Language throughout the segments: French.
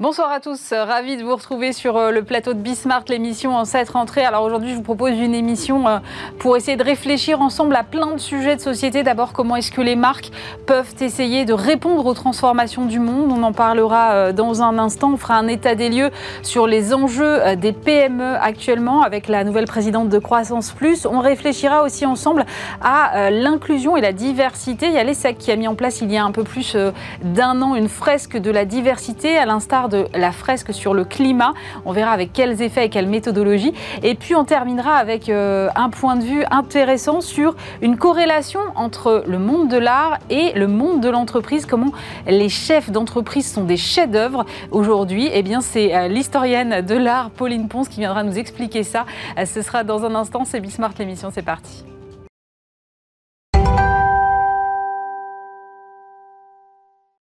Bonsoir à tous, ravi de vous retrouver sur euh, le plateau de Bismarck, l'émission en cette rentrée. Alors aujourd'hui, je vous propose une émission euh, pour essayer de réfléchir ensemble à plein de sujets de société. D'abord, comment est-ce que les marques peuvent essayer de répondre aux transformations du monde? On en parlera euh, dans un instant. On fera un état des lieux sur les enjeux des PME actuellement avec la nouvelle présidente de Croissance Plus. On réfléchira aussi ensemble à l'inclusion et la diversité. Il y a l'ESSEC qui a mis en place il y a un peu plus d'un an une fresque de la diversité à l'instar de la fresque sur le climat. On verra avec quels effets et quelle méthodologie. Et puis on terminera avec euh, un point de vue intéressant sur une corrélation entre le monde de l'art et le monde de l'entreprise. Comment les chefs d'entreprise sont des chefs-d'œuvre aujourd'hui? Eh bien, c'est euh, l'historienne de l'art Pauline Ponce qui viendra nous expliquer ça. Euh, ce sera dans un instant. C'est Bismart l'émission. C'est parti.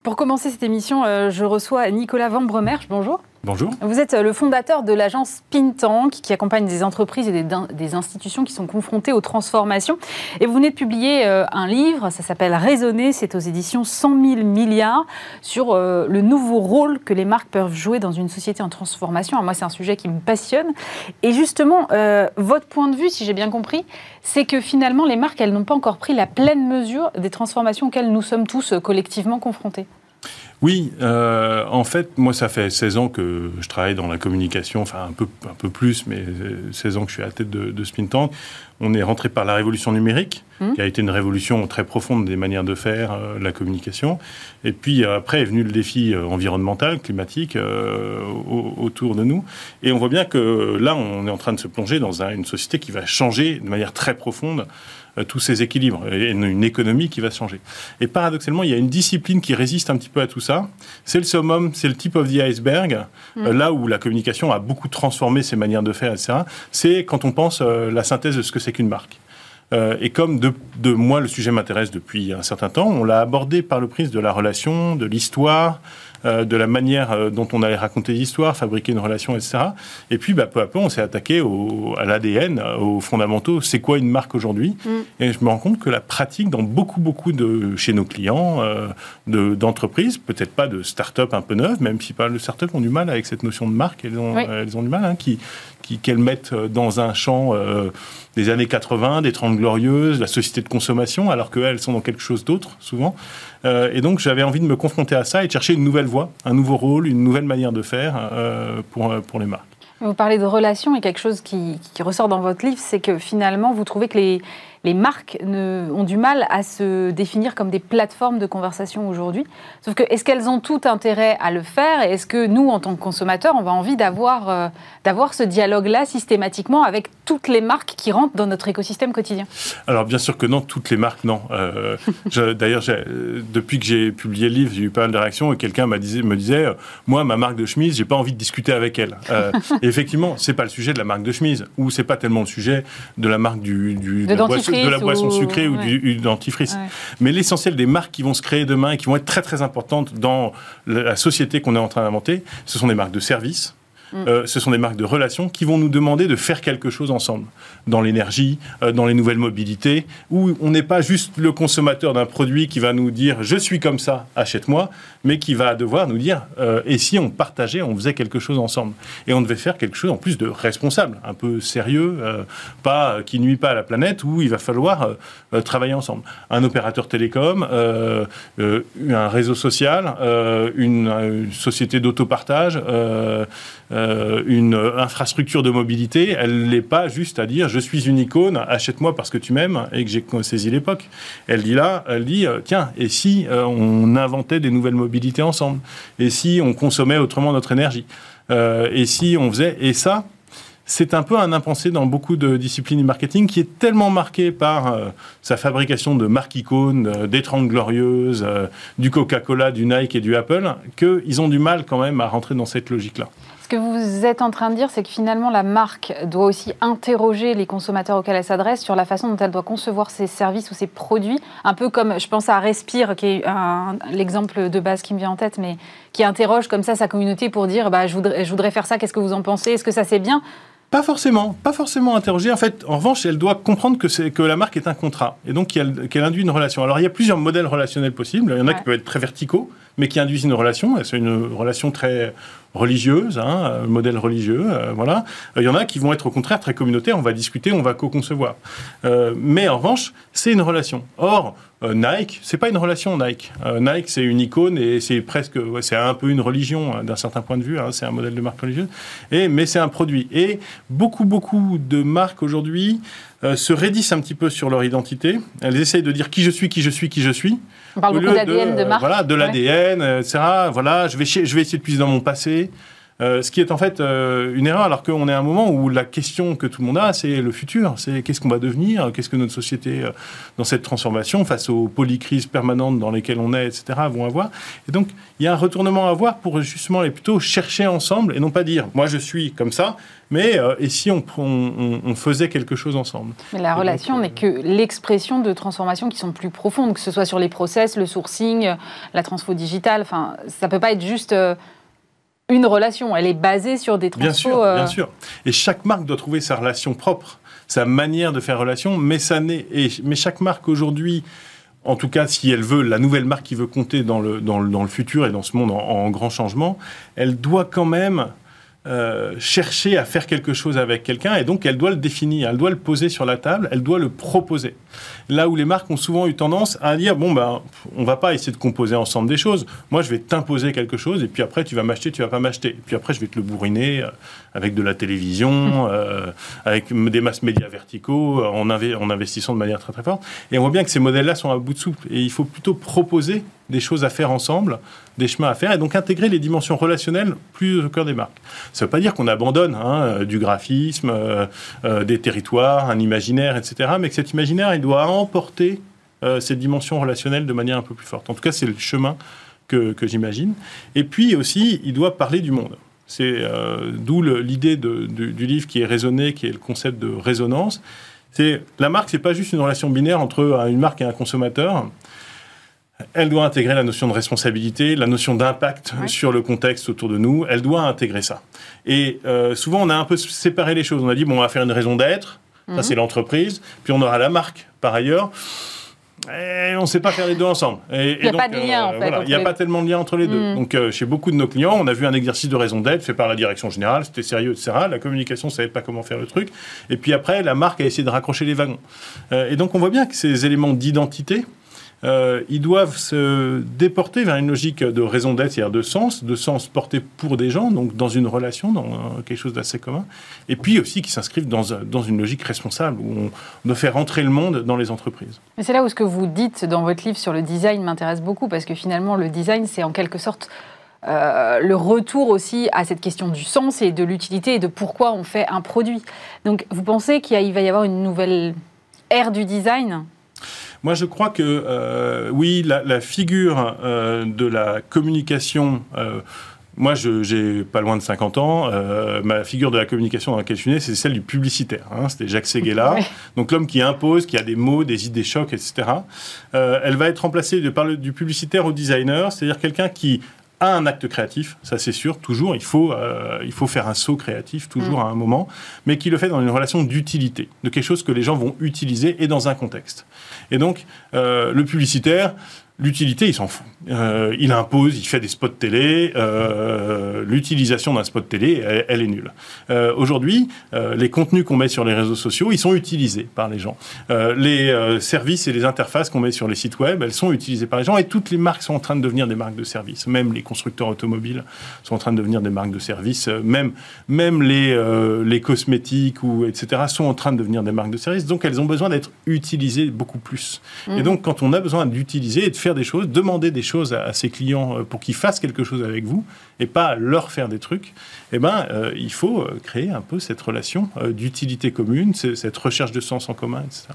Pour commencer cette émission, euh, je reçois Nicolas Van. Bonjour. Bonjour. Vous êtes euh, le fondateur de l'agence Pintank qui accompagne des entreprises et des, institutions qui sont confrontées aux transformations. Et vous venez de publier euh, un livre, ça s'appelle Raisonner, c'est aux éditions 100 000 milliards, sur le nouveau rôle que les marques peuvent jouer dans une société en transformation. moi, c'est un sujet qui me passionne. Et justement, votre point de vue, si j'ai bien compris, c'est que finalement, les marques, elles n'ont pas encore pris la pleine mesure des transformations auxquelles nous sommes tous collectivement confrontés. Oui, euh, en fait, moi, ça fait 16 ans que je travaille dans la communication, enfin un peu, un peu plus, mais 16 ans que je suis à la tête de, de Spin Tank. On est rentré par la révolution numérique, mmh. qui a été une révolution très profonde des manières de faire euh, la communication. Et puis après est venu le défi euh, environnemental, climatique autour de nous. Et on voit bien que là, on est en train de se plonger dans une société qui va changer de manière très profonde euh, tous ces équilibres et une économie qui va changer. Et paradoxalement, il y a une discipline qui résiste un petit peu à tout ça. C'est le summum, c'est le tip of the iceberg, mm. euh, là où la communication a beaucoup transformé ses manières de faire, etc. C'est quand on pense euh, la synthèse de ce que c'est qu'une marque. Et comme de, de, moi le sujet m'intéresse depuis un certain temps, on l'a abordé par le prisme de la relation, de l'histoire, euh, de la manière euh, dont on allait raconter l'histoire, fabriquer une relation, etc. Et puis, bah, peu à peu, on s'est attaqué à l'ADN, aux fondamentaux. C'est quoi une marque aujourd'hui mm. Et je me rends compte que la pratique dans beaucoup, beaucoup de chez nos clients, euh, d'entreprises, peut-être pas de start-up un peu neuves, même si pas le start-up ont du mal avec cette notion de marque, elles ont, elles ont du mal, hein, qui, qu'elles mettent dans un champ des années 80, des 30 glorieuses, la société de consommation, alors qu'elles sont dans quelque chose d'autre, souvent. Euh, et donc, j'avais envie de me confronter à ça et de chercher une nouvelle voie, un nouveau rôle, une nouvelle manière de faire euh, pour, pour les marques. Vous parlez de relations et quelque chose qui, ressort dans votre livre, c'est que finalement, vous trouvez que les, les marques ont du mal à se définir comme des plateformes de conversation aujourd'hui. Sauf que, est-ce qu'elles ont tout intérêt à le faire Et est-ce que nous, en tant que consommateurs, on a envie d'avoir euh, d'avoir ce dialogue-là systématiquement avec toutes les marques qui rentrent dans notre écosystème quotidien Alors, bien sûr que non, toutes les marques, non. Euh, d'ailleurs, depuis que j'ai publié le livre, j'ai eu pas mal de réactions et quelqu'un me disait, euh, moi, ma marque de chemise, j'ai pas envie de discuter avec elle. et effectivement, c'est pas le sujet de la marque de chemise, ou c'est pas tellement le sujet de la marque du, du de, de la boisson sucrée ou du, dentifrice. Mais l'essentiel des marques qui vont se créer demain et qui vont être très très importantes dans la société qu'on est en train d'inventer, ce sont des marques de services Euh, ce sont des marques de relations qui vont nous demander de faire quelque chose ensemble, dans l'énergie, euh, dans les nouvelles mobilités, où on n'est pas juste le consommateur d'un produit qui va nous dire je suis comme ça, achète-moi, mais qui va devoir nous dire euh, et si on partageait, on faisait quelque chose ensemble. Et on devait faire quelque chose en plus de responsable, un peu sérieux, pas qui nuit pas à la planète, où il va falloir travailler ensemble. Un opérateur télécom, un réseau social, une, une société d'autopartage, euh, une infrastructure de mobilité, elle n'est pas juste à dire je suis une icône, achète-moi parce que tu m'aimes et que j'ai saisi l'époque. Elle dit là, elle dit euh, tiens, et si euh, on inventait des nouvelles mobilités ensemble? Et si on consommait autrement notre énergie? Et si on faisait. Et ça, c'est un peu un impensé dans beaucoup de disciplines du marketing qui est tellement marqué par sa fabrication de marques icônes, des glorieuses, du Coca-Cola, du Nike et du Apple, qu'ils ont du mal quand même à rentrer dans cette logique-là. Que vous êtes en train de dire, c'est que finalement, la marque doit aussi interroger les consommateurs auxquels elle s'adresse sur la façon dont elle doit concevoir ses services ou ses produits. Un peu comme, je pense à Respire, qui est l'exemple de base qui me vient en tête, mais qui interroge comme ça sa communauté pour dire bah, je, voudrais, je voudrais faire ça, qu'est-ce que vous en pensez? Est-ce que ça c'est bien? Pas forcément, pas forcément interroger. En fait, en revanche, elle doit comprendre que, c'est, que la marque est un contrat et donc qu'elle, induit une relation. Alors, il y a plusieurs modèles relationnels possibles. Il y en a qui peuvent être très verticaux, mais qui induisent une relation. C'est une relation très religieuse, hein, modèle religieux, euh, voilà. Il y en a qui vont être au contraire très communautaires, on va discuter, on va co-concevoir. Euh, mais en revanche, c'est une relation. Or, euh, Nike, c'est pas une relation Nike. Nike, c'est une icône et c'est presque, c'est un peu une religion hein, d'un certain point de vue. Hein, c'est un modèle de marque religieuse. Et mais c'est un produit. Et beaucoup, beaucoup de marques aujourd'hui se raidissent un petit peu sur leur identité. Elles essayent de dire qui je suis, qui je suis, qui je suis. On parle beaucoup d'ADN de, marque. Voilà, de l'ADN, etc. Voilà, je vais, je vais essayer de puiser dans mon passé. Euh, ce qui est en fait euh, une erreur, alors qu'on est à un moment où la question que tout le monde a, c'est le futur, c'est qu'est-ce qu'on va devenir, qu'est-ce que notre société, euh, dans cette transformation, face aux polycrises permanentes dans lesquelles on est, etc., vont avoir. Et donc, il y a un retournement à avoir pour justement les plutôt chercher ensemble et non pas dire, moi je suis comme ça, mais et si on, on, faisait quelque chose ensemble Mais la relation n'est que l'expression de transformations qui sont plus profondes, que ce soit sur les process, le sourcing, la transfo digitale, enfin, ça peut pas être juste une relation. Elle est basée sur des transports. Bien sûr, euh, bien sûr. Et chaque marque doit trouver sa relation propre, sa manière de faire relation. Mais, ça et, mais chaque marque aujourd'hui, en tout cas, si elle veut, la nouvelle marque qui veut compter dans le, dans le, dans le futur et dans ce monde en grand changement, elle doit quand même euh, chercher à faire quelque chose avec quelqu'un et donc elle doit le définir, elle doit le poser sur la table, elle doit le proposer. Là où les marques ont souvent eu tendance à dire bon ben on va pas essayer de composer ensemble des choses. Moi je vais t'imposer quelque chose et puis après tu vas m'acheter, tu vas pas m'acheter. Et puis après je vais te le bourriner euh, avec de la télévision, euh, avec des masses médias verticaux, en, en investissant de manière très très forte. Et on voit bien que ces modèles-là sont à bout de souple et il faut plutôt proposer des choses à faire ensemble, des chemins à faire, et donc intégrer les dimensions relationnelles plus au cœur des marques. Ça ne veut pas dire qu'on abandonne hein, euh, du graphisme, euh, euh, des territoires, un imaginaire, etc., mais que cet imaginaire, il doit emporter cette dimension relationnelle de manière un peu plus forte. En tout cas, c'est le chemin que, que j'imagine. Et puis aussi, il doit parler du monde. C'est d'où l'idée du livre qui est raisonné, qui est le concept de résonance. C'est la marque, c'est pas juste une relation binaire entre une marque et un consommateur elle doit intégrer la notion de responsabilité, la notion d'impact sur le contexte autour de nous. Elle doit intégrer ça. Et euh, souvent, on a un peu séparé les choses. On a dit, bon, on va faire une raison d'être. Ça, mhm. c'est l'entreprise. Puis on aura la marque, par ailleurs. Et on ne sait pas faire les deux ensemble. il n'y a pas de lien, euh, en fait. il n'y a pas tellement de lien entre les deux. Mhm. Donc, euh, chez beaucoup de nos clients, on a vu un exercice de raison d'être fait par la direction générale. C'était sérieux, etc. La communication ne savait pas comment faire le truc. Et puis après, la marque a essayé de raccrocher les wagons. et donc, on voit bien que ces éléments d'identité, euh, ils doivent se déporter vers une logique de raison d'être, c'est-à-dire de sens, de sens porté pour des gens, donc dans une relation, dans quelque chose d'assez commun, et puis aussi qui s'inscrivent dans, dans, une logique responsable, où on doit faire entrer le monde dans les entreprises. Mais c'est là où ce que vous dites dans votre livre sur le design m'intéresse beaucoup, parce que finalement, le design, c'est en quelque sorte... Euh, le retour aussi à cette question du sens et de l'utilité et de pourquoi on fait un produit. Donc, vous pensez qu'il va y avoir une nouvelle ère du design? Moi, je crois que euh, oui, la, figure euh, de la communication. Euh, moi, j'ai pas loin de 50 ans. ma figure de la communication dans laquelle je suis né, c'est celle du publicitaire. Hein. C'était Jacques Seguela. Donc l'homme qui impose, qui a des mots, des idées chocs, etc. elle va être remplacée de, par le, du publicitaire au designer, c'est-à-dire quelqu'un qui un acte créatif, ça c'est sûr, toujours, il faut, euh, il faut faire un saut créatif, toujours mm. à un moment, mais qui le fait dans une relation d'utilité, de quelque chose que les gens vont utiliser et dans un contexte. Et donc, euh, le publicitaire, L'utilité, il s'en fout. Euh, il impose, il fait des spots télé. Euh, l'utilisation d'un spot télé, elle, est nulle. Euh, aujourd'hui, les contenus qu'on met sur les réseaux sociaux, ils sont utilisés par les gens. les services et les interfaces qu'on met sur les sites web, elles sont utilisées par les gens. Et toutes les marques sont en train de devenir des marques de services. Même les constructeurs automobiles sont en train de devenir des marques de services. Même, même les, les cosmétiques ou etc. sont en train de devenir des marques de services. Donc, elles ont besoin d'être utilisées beaucoup plus. Et mmh. donc, quand on a besoin d'utiliser et de faire des choses, demander des choses à, ses clients euh, pour qu'ils fassent quelque chose avec vous et pas leur faire des trucs, eh ben, euh, il faut euh, créer un peu cette relation d'utilité commune, cette recherche de sens en commun, etc.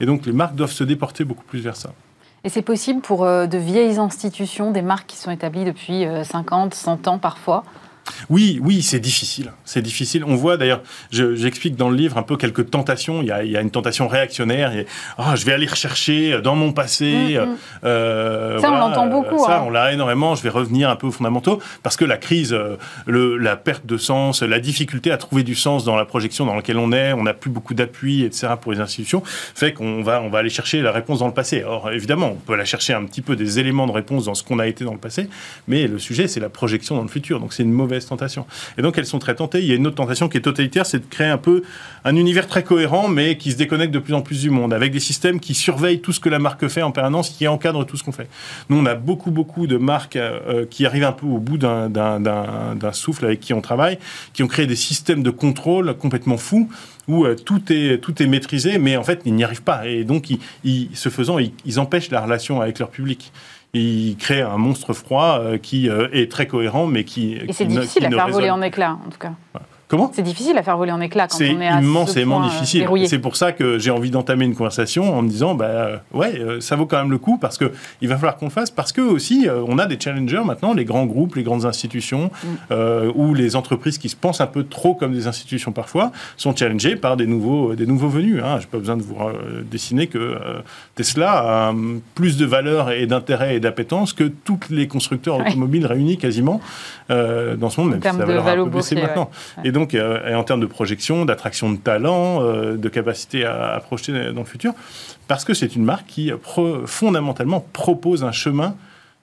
Et donc les marques doivent se déporter beaucoup plus vers ça. Et c'est possible pour de vieilles institutions, des marques qui sont établies depuis 50, 100 ans parfois, Oui, oui, c'est difficile. C'est difficile. On voit d'ailleurs, j'explique dans le livre un peu quelques tentations. Il y a, une tentation réactionnaire. Ah, je vais aller rechercher dans mon passé. Mm, mm. Euh, ça, on l'entend beaucoup. Ça, hein. on l'a énormément. Je vais revenir un peu aux fondamentaux parce que la crise, euh, le, la perte de sens, la difficulté à trouver du sens dans la projection dans laquelle on est, on n'a plus beaucoup d'appui, etc. pour les institutions, fait qu'on va, on va aller chercher la réponse dans le passé. Or, évidemment, on peut aller chercher un petit peu des éléments de réponse dans ce qu'on a été dans le passé, mais le sujet, c'est la projection dans le futur. Donc, c'est une mauvaise tentation. Et donc, elles sont très tentées. Il y a une autre tentation qui est totalitaire, c'est de créer un peu un univers très cohérent, mais qui se déconnecte de plus en plus du monde, avec des systèmes qui surveillent tout ce que la marque fait en permanence, qui encadrent tout ce qu'on fait. Nous, on a beaucoup, beaucoup de marques euh, qui arrivent un peu au bout d'un souffle avec qui on travaille, qui ont créé des systèmes de contrôle complètement fous où euh, tout, est, tout est maîtrisé, mais en fait, ils n'y arrivent pas. Et donc, ils, ce faisant, ils, empêchent la relation avec leur public. Ils créent un monstre froid euh, qui est très cohérent, mais qui. Et c'est difficile à faire voler en éclats, en tout cas. C'est difficile à faire voler en éclats quand on est à immensément euh, difficile. C'est pour ça que j'ai envie d'entamer une conversation en me disant, bah euh, ouais, euh, ça vaut quand même le coup parce que il va falloir qu'on le fasse parce que aussi on a des challengers maintenant, les grands groupes, les grandes institutions mm. ou les entreprises qui se pensent un peu trop comme des institutions parfois sont challengées par des nouveaux des nouveaux venus. Hein. J'ai pas besoin de vous dessiner que Tesla a plus de valeur et d'intérêt et d'appétence que tous les constructeurs automobiles réunis quasiment dans ce monde, même si ça va un peu baisser maintenant. Et donc euh, et en termes de projection, d'attraction de talent, euh, de capacité à, projeter dans le futur, parce que c'est une marque qui fondamentalement propose un chemin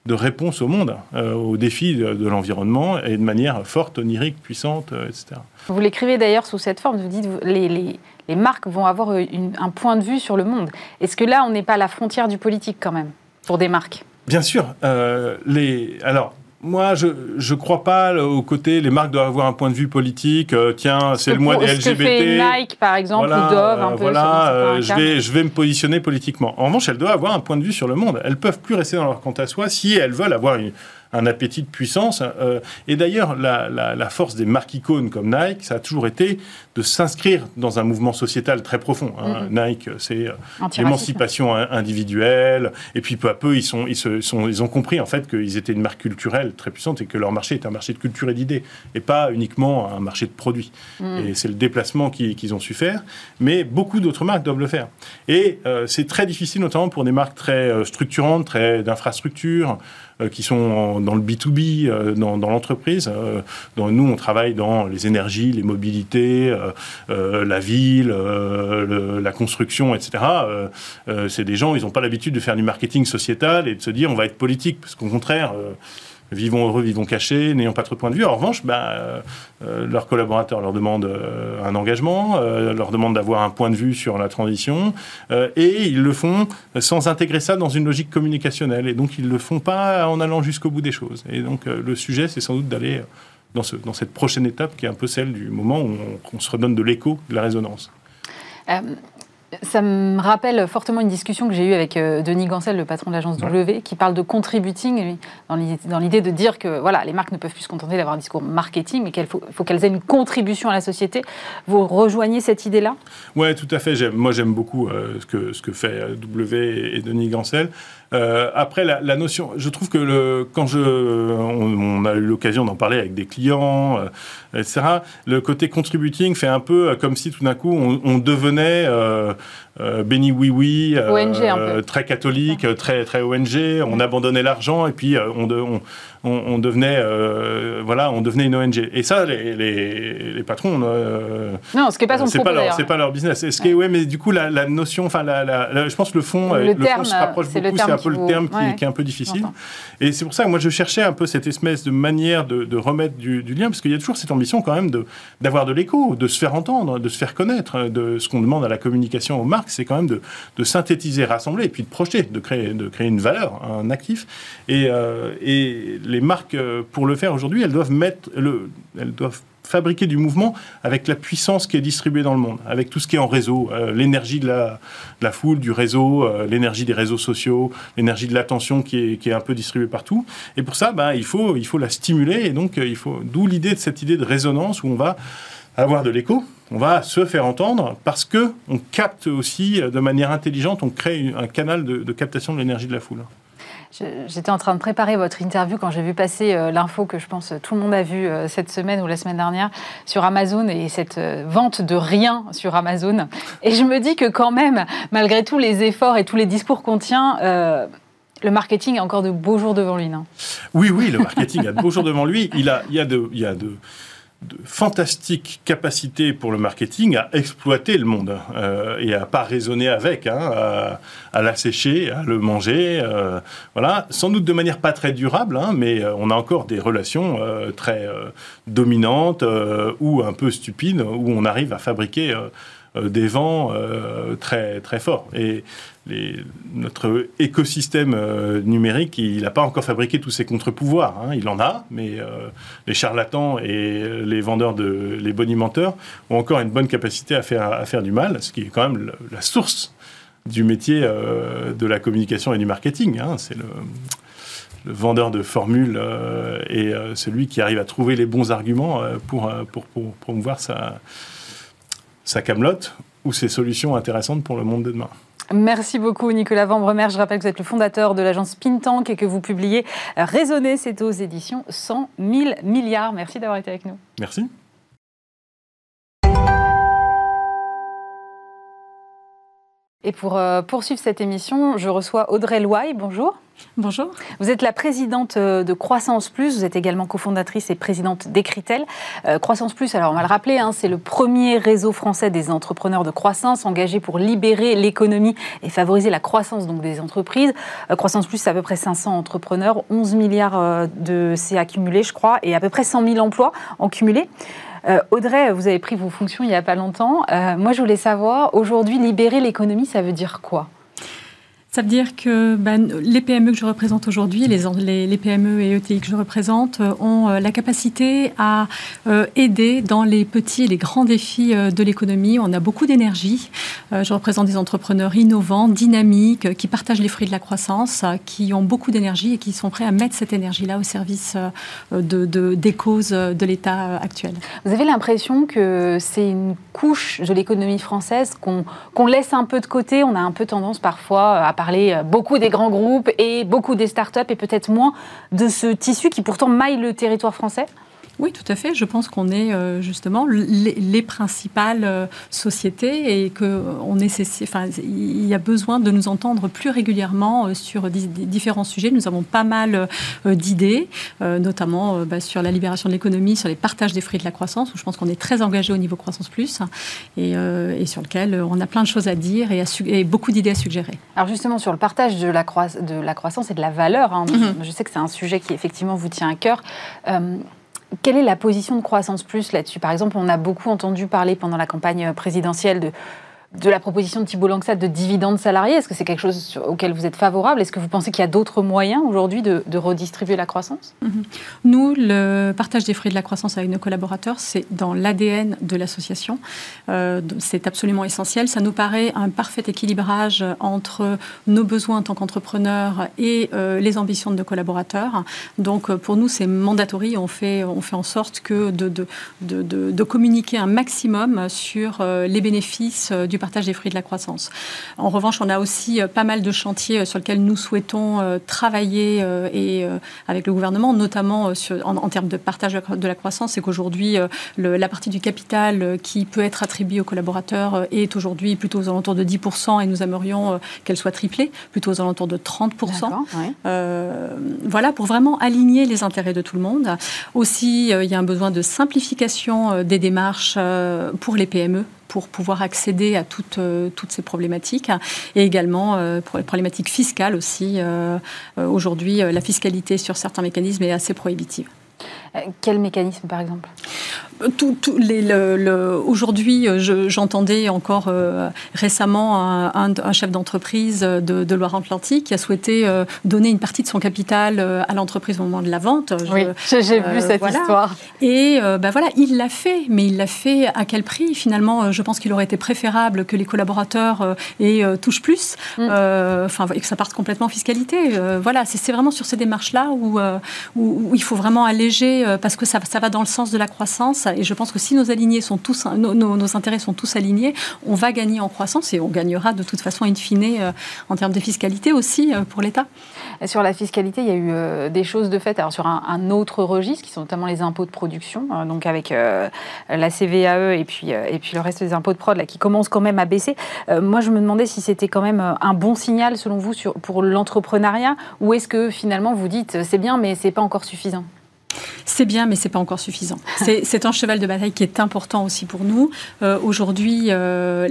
de réponse au monde, euh, aux défis de, l'environnement et de manière forte, onirique, puissante, etc. Vous l'écrivez d'ailleurs sous cette forme, vous dites les, les, les marques vont avoir un point de vue sur le monde. Est-ce que là, on n'est pas à la frontière du politique quand même, pour des marques? Bien sûr. les, alors, moi, je ne crois pas au côté les marques doivent avoir un point de vue politique. Euh, tiens, c'est le mois des LGBT. Ce que fait Nike, par exemple, ou Dove, un peu. Voilà, euh, je vais, je vais me positionner politiquement. En revanche, elles doivent avoir un point de vue sur le monde. Elles peuvent plus rester dans leur compte à soi si elles veulent avoir une, un appétit de puissance. Euh, et d'ailleurs, la, force des marques icônes comme Nike, ça a toujours été de s'inscrire dans un mouvement sociétal très profond. Hein. Mm-hmm. Nike, c'est euh, l'émancipation individuelle. Et puis peu à peu, ils, sont, ils, se, sont, ils ont compris en fait qu'ils étaient une marque culturelle très puissante et que leur marché est un marché de culture et d'idées et pas uniquement un marché de produits. Mm. Et c'est le déplacement qu'ils ont su faire. Mais beaucoup d'autres marques doivent le faire. Et euh, c'est très difficile, notamment pour des marques très structurantes, très d'infrastructures. Euh, qui sont dans le B2B, euh, dans, l'entreprise. Euh, nous, on travaille dans les énergies, les mobilités, la ville, la construction, etc. c'est des gens, ils n'ont pas l'habitude de faire du marketing sociétal et de se dire on va être politique, parce qu'au contraire, vivons heureux, vivons cachés, n'ayant pas trop de point de vue. En revanche, bah, euh, euh, leurs collaborateurs leur demandent euh, un engagement, leur demandent d'avoir un point de vue sur la transition, et ils le font sans intégrer ça dans une logique communicationnelle. Et donc, ils ne le font pas en allant jusqu'au bout des choses. Et donc, le sujet, c'est sans doute d'aller dans, ce, dans cette prochaine étape qui est un peu celle du moment où on se redonne de l'écho, de la résonance. Ça me rappelle fortement une discussion que j'ai eue avec euh, Denis Gancel, le patron de l'agence W, qui parle de contributing, dans l'idée de dire que voilà, les marques ne peuvent plus se contenter d'avoir un discours marketing, mais qu'il faut, qu'elles aient une contribution à la société. Vous rejoignez cette idée-là? Oui, tout à fait. Moi, j'aime beaucoup euh, ce, que, ce que fait euh, W et Denis Gancel. Euh, après, la, la, notion, je trouve que le, quand je, on, a eu l'occasion d'en parler avec des clients, euh, etc., le côté contributing fait un peu comme si tout d'un coup on, on devenait euh, euh, béni oui oui, euh, très catholique, très très ONG. On abandonnait l'argent et puis on, on, devenait euh, voilà, on devenait une ONG. Et ça, les, les, patrons, non, ce qui est pas son c'est pas leur, c'est pas leur business. Ce qui ouais. mais du coup la, notion, enfin la, je pense le fond, le, terme, se rapproche beaucoup. C'est un peu le terme qui, est un peu difficile. Et c'est pour ça que moi je cherchais un peu cette espèce de manière de, remettre du, lien, parce qu'il y a toujours cette ambition quand même de d'avoir de l'écho, de se faire entendre, de se faire connaître, de ce qu'on demande à la communication aux marques c'est quand même de, synthétiser, rassembler et puis de projeter, de créer, de créer une valeur, un actif. Et, euh, les marques, euh, pour le faire aujourd'hui, elles doivent mettre le, elles doivent fabriquer du mouvement avec la puissance qui est distribuée dans le monde, avec tout ce qui est en réseau, euh, l'énergie de la, foule, du réseau, l'énergie des réseaux sociaux, l'énergie de l'attention qui est, qui est, un peu distribuée partout. Et pour ça, ben, il, faut, il faut la stimuler. Et donc, il faut, d'où l'idée de cette idée de résonance où on va avoir de l'écho, on va se faire entendre parce que on capte aussi euh, de manière intelligente, on crée un canal de, captation de l'énergie de la foule. J'étais en train de préparer votre interview quand j'ai vu passer euh, l'info que je pense tout le monde a vu euh, cette semaine ou la semaine dernière sur Amazon et cette euh, vente de rien sur Amazon. Et je me dis que quand même, malgré tous les efforts et tous les discours qu'on tient, le marketing a encore de beaux jours devant lui, non? Oui, oui, le marketing a de beaux jours devant lui. Il, a, il y a de, il y a de de fantastiques capacités pour le marketing à exploiter le monde euh, et à pas raisonner avec, hein, à, l'assécher, à le manger, euh, voilà, sans doute de manière pas très durable, hein, mais euh, on a encore des relations très dominantes ou un peu stupides où on arrive à fabriquer des vents très très forts notre écosystème euh, numérique, il n'a pas encore fabriqué tous ses contre-pouvoirs. Hein. Il en a, mais euh, les charlatans et les vendeurs, de, les bonimenteurs ont encore une bonne capacité à faire, à faire du mal, ce qui est quand même la source du métier euh, de la communication et du marketing. Hein. C'est le, vendeur de formules et celui qui arrive à trouver les bons arguments pour, pour, promouvoir sa, sa camelote ou ses solutions intéressantes pour le monde de demain. Merci beaucoup Nicolas Vambremer. Je rappelle que vous êtes le fondateur de l'agence Pintank et que vous publiez Raisonner, c'est aux éditions 100 000 milliards. Merci d'avoir été avec nous. Merci. Et pour euh, poursuivre cette émission, je reçois Audrey Loy. Bonjour. Bonjour. Vous êtes la présidente euh, de Croissance Plus, vous êtes également cofondatrice et présidente d'Ecritel. Euh, croissance Plus, alors on va le rappeler, hein, c'est le premier réseau français des entrepreneurs de croissance engagé pour libérer l'économie et favoriser la croissance donc, des entreprises. croissance Plus, c'est à peu près 500 entrepreneurs, 11 milliards de CA cumulés, je crois, et à peu près 100 000 emplois en cumulé. Euh, Audrey, vous avez pris vos fonctions il n'y a pas longtemps. Euh, moi, je voulais savoir, aujourd'hui, libérer l'économie, ça veut dire quoi? Ça veut dire que ben, les PME que je représente aujourd'hui, les, PME et ETI que je représente, euh, ont euh, la capacité à euh, aider dans les petits et les grands défis de l'économie. On a beaucoup d'énergie. je représente des entrepreneurs innovants, dynamiques, qui partagent les fruits de la croissance, qui ont beaucoup d'énergie et qui sont prêts à mettre cette énergie-là au service de, des causes de l'État actuel. Vous avez l'impression que c'est une couche de l'économie française qu'on laisse un peu de côté? On a un peu tendance parfois à parler euh, beaucoup des grands groupes et beaucoup des startups et peut-être moins de ce tissu qui pourtant maille le territoire français? Oui, tout à fait. Je pense qu'on est euh, justement les, principales euh, sociétés et qu'on enfin, il y a besoin de nous entendre plus régulièrement euh, sur différents sujets. Nous avons pas mal d'idées, notamment bah, sur la libération de l'économie, sur les partages des fruits de la croissance, où je pense qu'on est très engagé au niveau croissance plus et, sur lequel on a plein de choses à dire et, beaucoup d'idées à suggérer. Alors justement sur le partage de la, de la croissance et de la valeur, hein, mm-hmm. je sais que c'est un sujet qui effectivement vous tient à cœur. Quelle est la position de Croissance Plus là-dessus? Par exemple, on a beaucoup entendu parler pendant la campagne présidentielle de de la proposition de Thibault Langsat de dividendes salariés Est-ce que c'est quelque chose auquel vous êtes favorable? Est-ce que vous pensez qu'il y a d'autres moyens aujourd'hui de, redistribuer la croissance? Mhm. Nous, le partage des fruits de la croissance avec nos collaborateurs, c'est dans l'ADN de l'association. Euh, c'est absolument essentiel. Ça nous paraît un parfait équilibrage entre nos besoins en tant qu'entrepreneurs et euh, les ambitions de nos collaborateurs. Donc, euh, pour nous, c'est mandatory. On fait, on fait en sorte que de, de, de, de communiquer un maximum sur les bénéfices du partage des fruits de la croissance. En revanche, on a aussi euh, pas mal de chantiers euh, sur lesquels nous souhaitons euh, travailler et avec le gouvernement, notamment en, termes de partage de la croissance, c'est qu'aujourd'hui, la partie du capital qui peut être attribuée aux collaborateurs est aujourd'hui plutôt aux alentours de 10% et nous aimerions qu'elle soit triplée, plutôt aux alentours de 30%. voilà, pour vraiment aligner les intérêts de tout le monde. Aussi, il y a un besoin de simplification des démarches pour les PME pour pouvoir accéder à toutes, euh, toutes ces problématiques et également euh, pour les problématiques fiscales aussi. Euh, aujourd'hui, la fiscalité sur certains mécanismes est assez prohibitive. Quel mécanisme, par exemple? Tout, Aujourd'hui, j'entendais encore euh, récemment un, chef d'entreprise de, Loire-Atlantique qui a souhaité euh, donner une partie de son capital euh, à l'entreprise au moment de la vente. oui, j'ai vu cette histoire. Et ben voilà, il l'a fait, mais il l'a fait à quel prix? Finalement, je pense qu'il aurait été préférable que les collaborateurs aient touchent plus, mm. enfin, et que ça parte complètement en fiscalité. voilà, c'est vraiment sur ces démarches-là où, où, il faut vraiment alléger parce que ça, ça va dans le sens de la croissance Et je pense que si nos, alignés sont tous, nos, intérêts sont tous alignés, on va gagner en croissance et on gagnera de toute façon in fine en termes de fiscalité aussi pour l'État. Sur la fiscalité, il y a eu des choses de fait alors sur un, autre registre, qui sont notamment les impôts de production, donc avec la CVAE et puis, et puis le reste des impôts de prod là, qui commencent quand même à baisser. moi, je me demandais si c'était quand même un bon signal selon vous pour l'entrepreneuriat ou est-ce que finalement vous dites c'est bien mais c'est pas encore suffisant? C'est bien, mais c'est pas encore suffisant. C'est un cheval de bataille qui est important aussi pour nous. Euh, aujourd'hui, euh,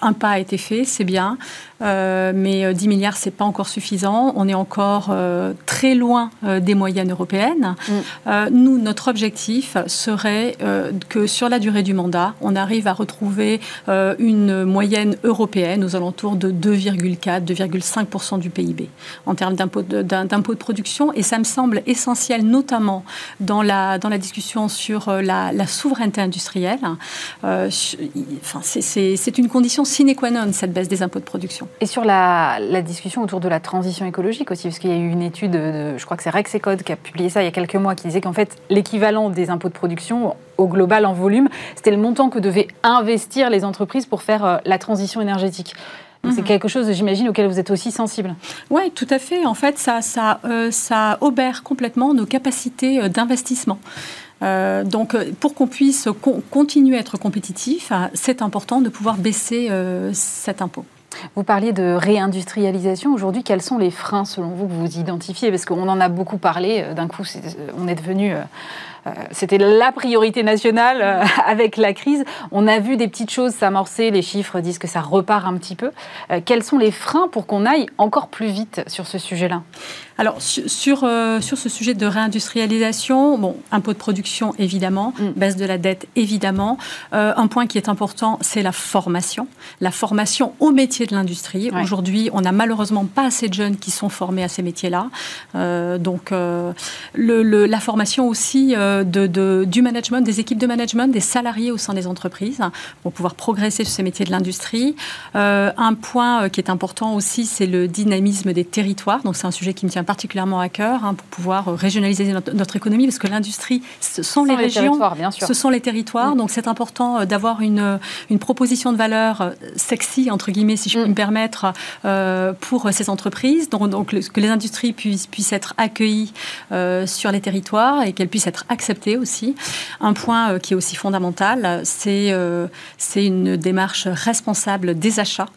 un pas a été fait, c'est bien. Euh, mais 10 euh, milliards, c'est pas encore suffisant. On est encore euh, très loin des moyennes européennes. Mm. nous, notre objectif serait que sur la durée du mandat, on arrive à retrouver une moyenne européenne aux alentours de 2,4, 2,5% du PIB en termes d'impôt de, de, production. Et ça me semble essentiel, notamment dans la, dans la discussion sur la, souveraineté industrielle. enfin, c'est une condition sine qua non, cette baisse des impôts de production. Et sur la, discussion autour de la transition écologique aussi, parce qu'il y a eu une étude, de, je crois que c'est Rexecode qui a publié ça il y a quelques mois, qui disait qu'en fait, l'équivalent des impôts de production au global en volume, c'était le montant que devaient investir les entreprises pour faire euh, la transition énergétique. C'est mhm. quelque chose, j'imagine, auquel vous êtes aussi sensible. Oui, tout à fait. En fait, ça, ça, euh, ça obère complètement nos capacités euh, d'investissement. donc, pour qu'on puisse continuer à être compétitif, c'est important de pouvoir baisser cet impôt. Vous parliez de réindustrialisation. Aujourd'hui, quels sont les freins, selon vous, que vous identifiez? Parce qu'on en a beaucoup parlé. Euh, d'un coup, on est devenu euh, euh, c'était la priorité nationale euh, avec la crise. On a vu des petites choses s'amorcer, les chiffres disent que ça repart un petit peu. Euh, quels sont les freins pour qu'on aille encore plus vite sur ce sujet-là alors, sur, sur ce sujet de réindustrialisation, bon, impôt de production, évidemment, mm. baisse de la dette, évidemment. un point qui est important, c'est la formation. La formation au métier de l'industrie. Aujourd'hui, on n'a malheureusement pas assez de jeunes qui sont formés à ces métiers-là. donc, le, la formation aussi de, du management, des équipes de management, des salariés au sein des entreprises pour pouvoir progresser sur ces métiers de l'industrie. Euh, un point euh, qui est important aussi, c'est le dynamisme des territoires. Donc c'est un sujet qui me tient particulièrement à cœur hein, pour pouvoir euh, régionaliser notre, économie parce que l'industrie, ce sont les, régions, bien sûr. ce sont les territoires. Mm. Donc c'est important d'avoir une, une proposition de valeur sexy, entre guillemets, si je peux mm. me permettre, pour ces entreprises. Donc, donc que les industries puissent, puissent être accueillies sur les territoires et qu'elles puissent être acceptées accepter aussi. Un point euh, qui est aussi fondamental, c'est euh, c'est une démarche responsable des achats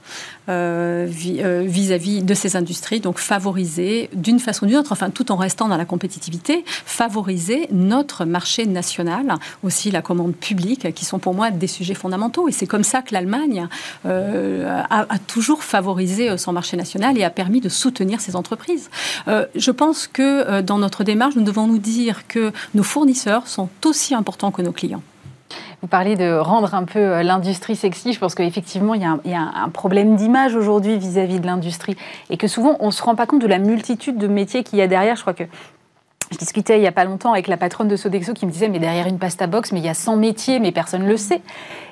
euh, vis-à-vis de ces industries, donc favoriser d'une façon ou d'une autre, enfin tout en restant dans la compétitivité, favoriser notre marché national, aussi la commande publique, qui sont pour moi des sujets fondamentaux. Et c'est comme ça que l'Allemagne a, a, toujours favorisé son marché national et a permis de soutenir ses entreprises. je pense que dans notre démarche, nous devons nous dire que nos fournisseurs sont aussi importants que nos clients. Vous parlez de rendre un peu euh, l'industrie sexy. Je pense qu'effectivement, il y a un, problème d'image aujourd'hui vis-à-vis de l'industrie et que souvent, on ne se rend pas compte de la multitude de métiers qu'il y a derrière. Je crois que je discutais il n'y a pas longtemps avec la patronne de Sodexo qui me disait, mais derrière une pasta box, mais il y a 100 métiers, mais personne ne le sait.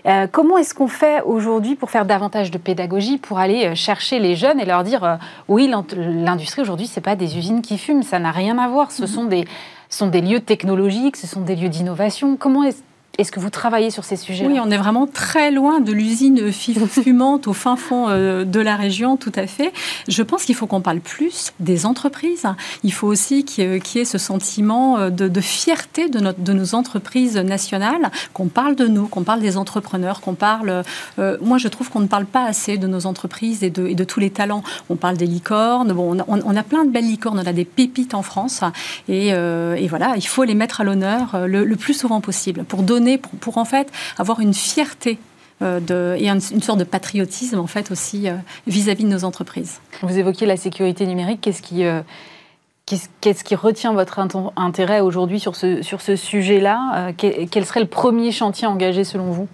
Euh, comment est-ce qu'on fait aujourd'hui pour faire davantage de pédagogie, pour aller euh, chercher les jeunes et leur dire, oui, l'industrie aujourd'hui, ce n'est pas des usines qui fument, ça n'a rien à voir. Ce mm-hmm. sont des sont des lieux technologiques, ce sont des lieux d'innovation. Comment est-ce est-ce que vous travaillez sur ces sujets Oui, on est vraiment très loin de l'usine fumante au fin fond euh, de la région, tout à fait. Je pense qu'il faut qu'on parle plus des entreprises. Il faut aussi qu'il y ait ce sentiment euh, de, fierté de, notre, de, nos entreprises nationales, qu'on parle de nous, qu'on parle des entrepreneurs, qu'on parle... Euh, moi, je trouve qu'on ne parle pas assez de nos entreprises et de, et de tous les talents. On parle des licornes. Bon, on a, plein de belles licornes, on a des pépites en France. Et, et voilà, il faut les mettre à l'honneur le, le plus souvent possible pour donner pour, en fait avoir une fierté euh, et une, sorte de patriotisme en fait aussi euh, vis-à-vis de nos entreprises. Vous évoquiez la sécurité numérique. Qu'est-ce qui euh, qui retient votre intérêt aujourd'hui sur ce, sur ce sujet-là? Quel serait le premier chantier engagé selon vous?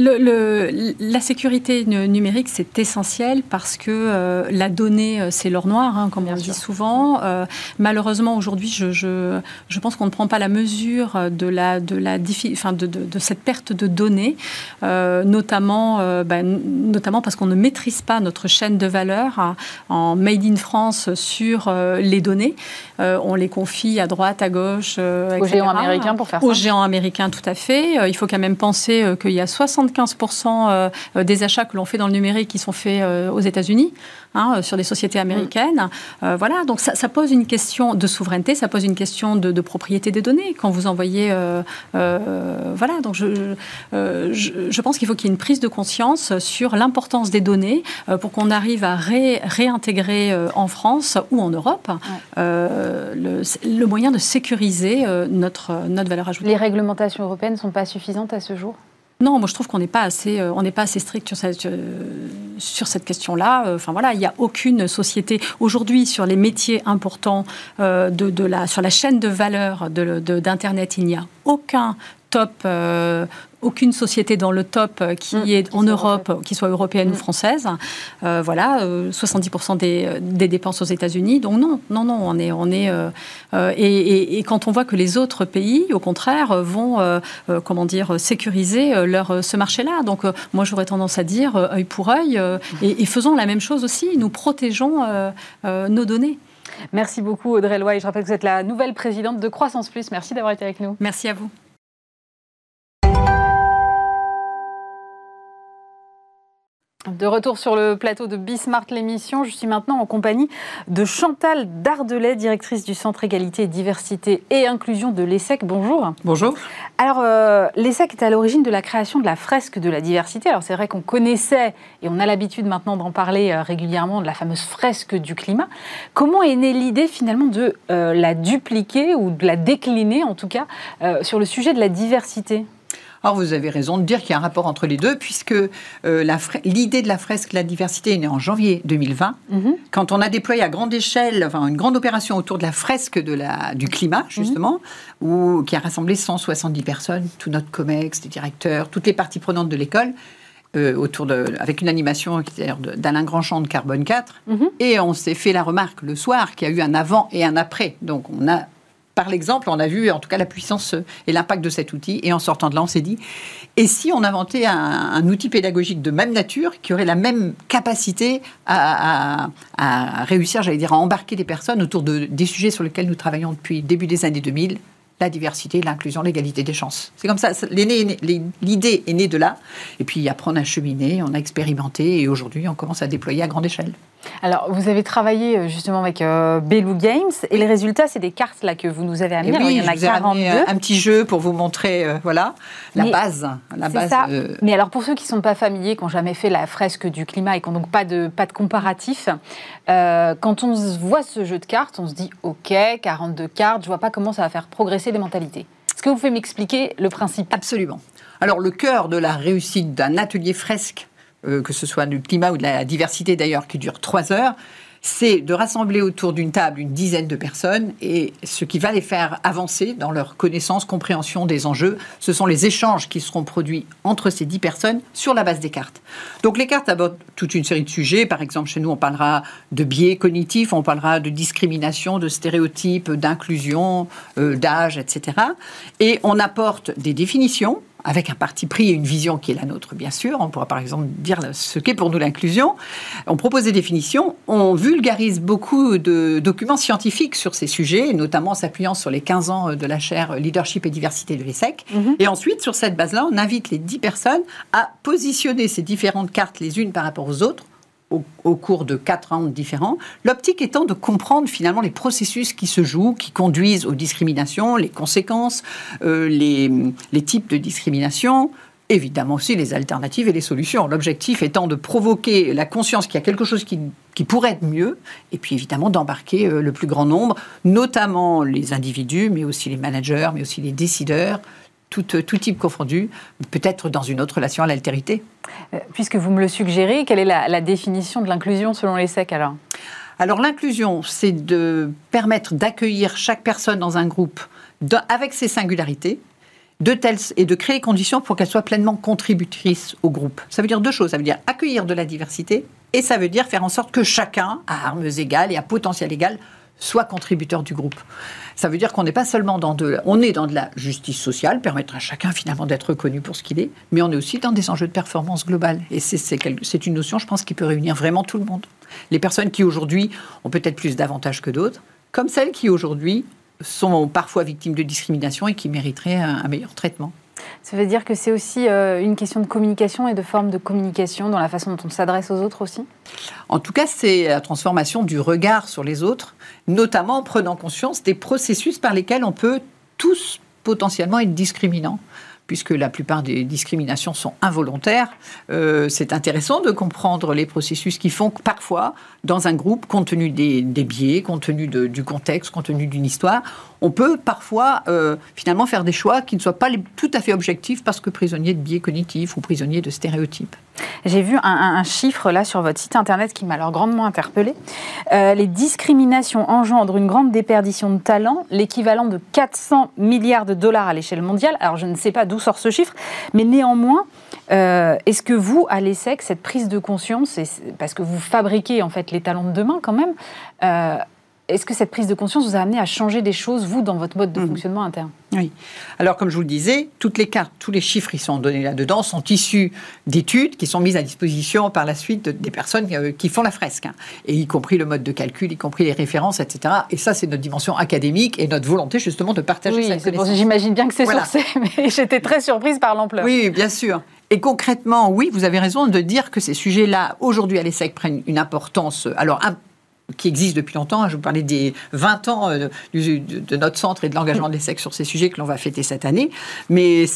Le, la sécurité numérique, c'est essentiel parce que euh, la donnée, euh, c'est l'or noir, hein, comme on dit souvent. Euh, malheureusement, aujourd'hui, je, je, je, pense qu'on ne prend pas la mesure de, la, de, la, enfin, de, de, de cette perte de données, notamment, ben, notamment parce qu'on ne maîtrise pas notre chaîne de valeur hein, en Made in France sur les données. on les confie à droite, à gauche. Aux géants américains, pour faire ça. Aux géants américains, tout à fait. il faut quand même penser qu'il y a 60 75% euh, des achats que l'on fait dans le numérique qui sont faits euh, aux États-Unis, hein, euh, sur des sociétés américaines. voilà, donc ça, pose une question de souveraineté, ça pose une question de, propriété des données. Quand vous envoyez, voilà, donc je, je, pense qu'il faut qu'il y ait une prise de conscience sur l'importance des données pour qu'on arrive à réintégrer en France ou en Europe le, le, moyen de sécuriser notre, notre valeur ajoutée. Les réglementations européennes ne sont pas suffisantes à ce jour? Non, moi je trouve qu'on n'est pas assez, euh, on n'est pas assez strict sur cette, euh, question-là. Euh, enfin voilà, il n'y a aucune société aujourd'hui sur les métiers importants la, sur la chaîne de valeur d'internet, il n'y a aucun top aucune société dans le top euh, qui mm. est en Europe, qui soit européenne ou mm. française. Euh, voilà, 70% euh, des, dépenses aux États-Unis. Donc non, non, non, on est, on est. et, quand on voit que les autres pays, au contraire, vont, comment dire, sécuriser leur ce marché-là. Donc moi, j'aurais tendance à dire œil pour œil et, faisons la même chose aussi. Nous protégeons nos données. Merci beaucoup Audrey Loy. Je rappelle que vous êtes la nouvelle présidente de Croissance Plus. Merci d'avoir été avec nous. Merci à vous. De retour sur le plateau de Bismart l'émission, je suis maintenant en compagnie de Chantal Dardelet, directrice du Centre Égalité, Diversité et Inclusion de l'ESSEC. Bonjour. Bonjour. Alors, euh, l'ESSEC est à l'origine de la création de la fresque de la diversité. Alors, c'est vrai qu'on connaissait, et on a l'habitude maintenant d'en parler euh, régulièrement, de la fameuse fresque du climat. Comment est née l'idée finalement de euh, la dupliquer ou de la décliner, en tout cas, sur le sujet de la diversité? Alors vous avez raison de dire qu'il y a un rapport entre les deux, puisque euh, l'idée de la fresque La diversité est née en janvier 2020, mhm. quand on a déployé à grande échelle enfin, une grande opération autour de la fresque de la, du climat, mhm. justement, où, qui a rassemblé 170 personnes, tout notre COMEX, les directeurs, toutes les parties prenantes de l'école. Euh, autour de, avec une animation d'Alain Grandchamp de Carbone 4. Mhm. Et on s'est fait la remarque le soir qu'il y a eu un avant et un après. Donc on a par l'exemple, on a vu en tout cas la puissance et l'impact de cet outil. Et en sortant de là, on s'est dit, et si on inventait un, outil pédagogique de même nature qui aurait la même capacité à, réussir, j'allais dire, à embarquer des personnes autour de, des sujets sur lesquels nous travaillons depuis le début des années 2000 la diversité, l'inclusion, l'égalité des chances. C'est comme ça. L'idée est née de là. Et puis après, on a cheminé, on a expérimenté et aujourd'hui, on commence à déployer à grande échelle. Alors, vous avez travaillé euh, justement avec euh, Belou Games et les résultats, c'est des cartes là que vous nous avez amenées. il y en a 42. Euh, un petit jeu pour vous montrer, voilà, la base. La base Mais alors, pour ceux qui ne sont pas familiers, qui n'ont jamais fait la fresque du climat et qui n'ont donc pas de, pas de comparatif, quand on voit ce jeu de cartes, on se dit OK, 42 cartes, je vois pas comment ça va faire progresser les mentalités. Est-ce que vous pouvez m'expliquer le principe? Absolument. Alors, le cœur de la réussite d'un atelier fresque euh, que ce soit du climat ou de la diversité d'ailleurs, qui dure trois heures, c'est de rassembler autour d'une table une dizaine de personnes et ce qui va les faire avancer dans leur connaissance, compréhension des enjeux, ce sont les échanges qui seront produits entre ces dix personnes sur la base des cartes. Donc les cartes abordent toute une série de sujets. Par exemple, chez nous, on parlera de biais cognitifs, on parlera de discrimination, de stéréotypes, d'inclusion, euh, d'âge, etc. Et on apporte des définitions avec un parti pris et une vision qui est la nôtre, bien sûr. On pourra par exemple dire ce qu'est pour nous l'inclusion. On propose des définitions, on vulgarise beaucoup de documents scientifiques sur ces sujets, notamment en s'appuyant sur les 15 ans de la chaire Leadership et Diversité de l'ESSEC. Mhm. Et ensuite, sur cette base-là, on invite les 10 personnes à positionner ces différentes cartes les unes par rapport aux autres au, cours de quatre ans différents. L'optique étant de comprendre finalement les processus qui se jouent, qui conduisent aux discriminations, les conséquences, euh, les, types de discrimination, évidemment aussi les alternatives et les solutions. L'objectif étant de provoquer la conscience qu'il y a quelque chose qui, qui, pourrait être mieux, et puis évidemment d'embarquer euh, le plus grand nombre, notamment les individus, mais aussi les managers, mais aussi les décideurs, tout, tout type confondu, peut-être dans une autre relation à l'altérité. Euh, puisque vous me le suggérez, quelle est la, définition de l'inclusion selon les SEC alors? Alors l'inclusion, c'est de permettre d'accueillir chaque personne dans un groupe avec ses singularités de telles, et de créer les conditions pour qu'elles soient pleinement contributrices au groupe. Ça veut dire deux choses. Ça veut dire accueillir de la diversité et ça veut dire faire en sorte que chacun, à armes égales et à potentiel égal, soit contributeur du groupe. Ça veut dire qu'on n'est pas seulement dans de, on est dans de la justice sociale, permettre à chacun finalement d'être reconnu pour ce qu'il est, mais on est aussi dans des enjeux de performance globale. Et c'est une notion, je pense, qui peut réunir vraiment tout le monde. Les personnes qui aujourd'hui ont peut-être plus d'avantages que d'autres, comme celles qui aujourd'hui sont parfois victimes de discrimination et qui mériteraient un meilleur traitement. Ça veut dire que c'est aussi euh, une question de communication et de forme de communication dans la façon dont on s'adresse aux autres aussi? En tout cas, c'est la transformation du regard sur les autres, notamment en prenant conscience des processus par lesquels on peut tous potentiellement être discriminants puisque la plupart des discriminations sont involontaires, euh, c'est intéressant de comprendre les processus qui font que parfois, dans un groupe, compte tenu des, biais, compte tenu du contexte, compte tenu d'une histoire, on peut parfois euh, finalement faire des choix qui ne soient pas tout à fait objectifs parce que prisonniers de biais cognitifs ou prisonniers de stéréotypes. J'ai vu un, chiffre là sur votre site internet qui m'a alors grandement interpellé. Euh, les discriminations engendrent une grande déperdition de talent, l'équivalent de 400 milliards de dollars à l'échelle mondiale. Alors je ne sais pas d'où sort ce chiffre, mais néanmoins, euh, est-ce que vous, à l'ESSEC, cette prise de conscience, parce que vous fabriquez en fait les talents de demain quand même, est-ce que cette prise de conscience vous a amené à changer des choses, vous, dans votre mode de mhm. fonctionnement interne? Oui. Alors, comme je vous le disais, toutes les cartes, tous les chiffres qui sont donnés là-dedans sont issus d'études qui sont mises à disposition par la suite des personnes euh, qui font la fresque, hein. et y compris le mode de calcul, y compris les références, etc. Et ça, c'est notre dimension académique et notre volonté justement de partager oui, cette connaissance. J'imagine bien que c'est sourcé, mais j'étais très surprise par l'ampleur. Oui, bien sûr. Et concrètement, oui, vous avez raison de dire que ces sujets-là, aujourd'hui à l'ESSEC, prennent une importance alors qui existe depuis longtemps. Je vous parlais des 20 ans euh, de, notre centre et de l'engagement des sexes sur ces sujets que l'on va fêter cette année. Mais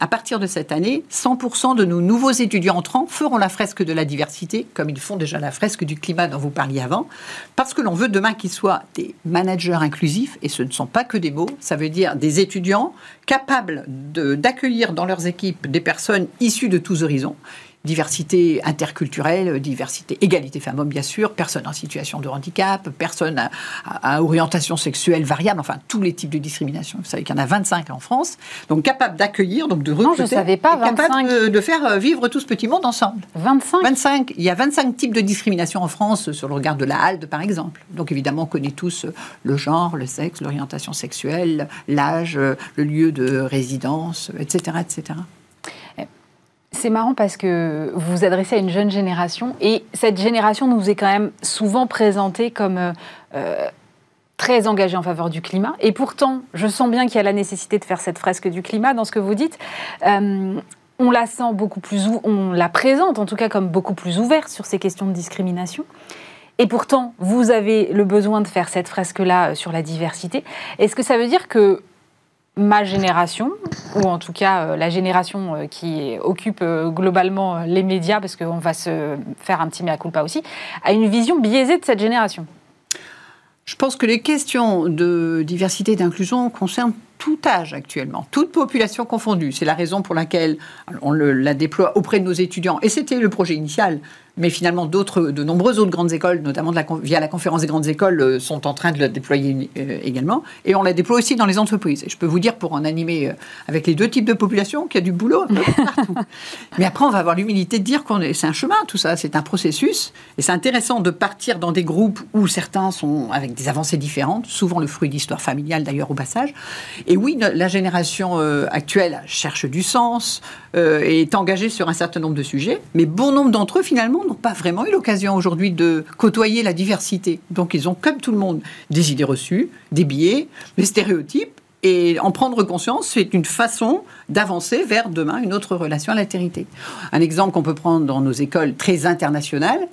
à partir de cette année, 100% de nos nouveaux étudiants entrants feront la fresque de la diversité, comme ils font déjà la fresque du climat dont vous parliez avant, parce que l'on veut demain qu'ils soient des managers inclusifs, et ce ne sont pas que des mots, ça veut dire des étudiants capables d'accueillir dans leurs équipes des personnes issues de tous horizons diversité interculturelle, diversité, égalité femmes-hommes bien sûr, personnes en situation de handicap, personnes à, orientation sexuelle variable, enfin tous les types de discrimination. Vous savez qu'il y en a 25 en France, donc capable d'accueillir, donc de recruter, non, je savais pas, 25. capable de, faire euh, vivre tout ce petit monde ensemble. 25 25. Il y a 25 types de discrimination en France sur le regard de la HALDE par exemple. Donc évidemment on connaît tous euh, le genre, le sexe, l'orientation sexuelle, l'âge, euh, le lieu de résidence, etc. etc. C'est marrant parce que vous vous adressez à une jeune génération et cette génération nous est quand même souvent présentée comme euh, euh, très engagée en faveur du climat. Et pourtant, je sens bien qu'il y a la nécessité de faire cette fresque du climat dans ce que vous dites. Euh, on la sent beaucoup plus, on la présente en tout cas comme beaucoup plus ouverte sur ces questions de discrimination. Et pourtant, vous avez le besoin de faire cette fresque-là sur la diversité. Est-ce que ça veut dire que ma génération, ou en tout cas euh, la génération euh, qui occupe euh, globalement les médias, parce qu'on va se faire un petit mea culpa aussi, a une vision biaisée de cette génération Je pense que les questions de diversité et d'inclusion concernent tout âge actuellement, toute population confondue. C'est la raison pour laquelle on la déploie auprès de nos étudiants. Et c'était le projet initial mais finalement de nombreuses autres grandes écoles, notamment via la conférence des grandes écoles, euh, sont en train de la déployer euh, également. Et on la déploie aussi dans les entreprises. Et je peux vous dire, pour en animer euh, avec les deux types de population, qu'il y a du boulot partout. mais après, on va avoir l'humilité de dire qu'on est, c'est un chemin, tout ça, c'est un processus. Et c'est intéressant de partir dans des groupes où certains sont avec des avancées différentes, souvent le fruit d'histoire familiale d'ailleurs au passage. Et oui, la génération actuelle cherche du sens, et est engagée sur un certain nombre de sujets, mais bon nombre d'entre eux finalement n'ont pas vraiment eu l'occasion aujourd'hui de côtoyer la diversité. Donc ils ont, comme tout le monde, des idées reçues, des biais, des stéréotypes. Et en prendre conscience, c'est une façon d'avancer vers demain une autre relation à l'altérité. Un exemple qu'on peut prendre dans nos écoles très internationales,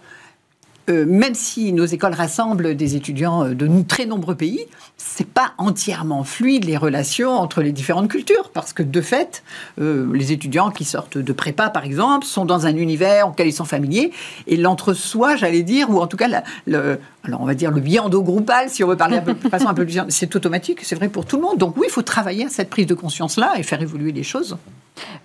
euh, même si nos écoles rassemblent des étudiants euh, de très nombreux pays, c'est pas entièrement fluide les relations entre les différentes cultures, parce que de fait, euh, les étudiants qui sortent de prépa, par exemple, sont dans un univers auquel ils sont familiers, et l'entre-soi, j'allais dire, ou en tout cas, le, alors on va dire le biando groupal, si on veut parler de façon un peu plus, c'est automatique, c'est vrai pour tout le monde. Donc oui, il faut travailler à cette prise de conscience-là et faire évoluer les choses.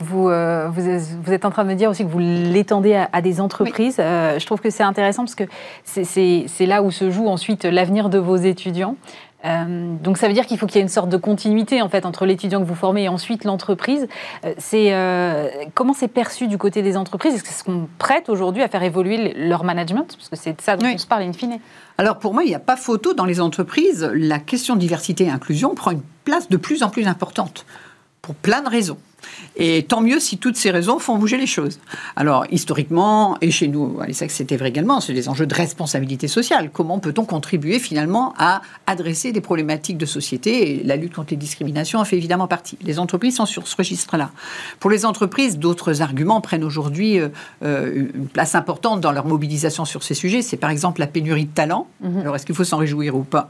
Vous, euh, vous, êtes en train de me dire aussi que vous l'étendez à, des entreprises. Euh, je trouve que c'est intéressant parce que c'est là où se joue ensuite l'avenir de vos étudiants. Euh, donc ça veut dire qu'il faut qu'il y ait une sorte de continuité en fait entre l'étudiant que vous formez et ensuite l'entreprise. Euh, c'est euh, comment c'est perçu du côté des entreprises? Est-ce qu'on prête aujourd'hui à faire évoluer leur management? Parce que c'est de ça dont on se parle in fine. Alors pour moi, il n'y a pas photo dans les entreprises. La question diversité et inclusion prend une place de plus en plus importante pour plein de raisons. Et tant mieux si toutes ces raisons font bouger les choses. Alors, historiquement, et chez nous, à l'ESSEC, c'était vrai également, c'est des enjeux de responsabilité sociale. Comment peut-on contribuer finalement à adresser des problématiques de société? Et la lutte contre les discriminations en fait évidemment partie. Les entreprises sont sur ce registre-là. Pour les entreprises, d'autres arguments prennent aujourd'hui euh, euh, une place importante dans leur mobilisation sur ces sujets. C'est par exemple la pénurie de talents. Mhm. Alors, est-ce qu'il faut s'en réjouir ou pas?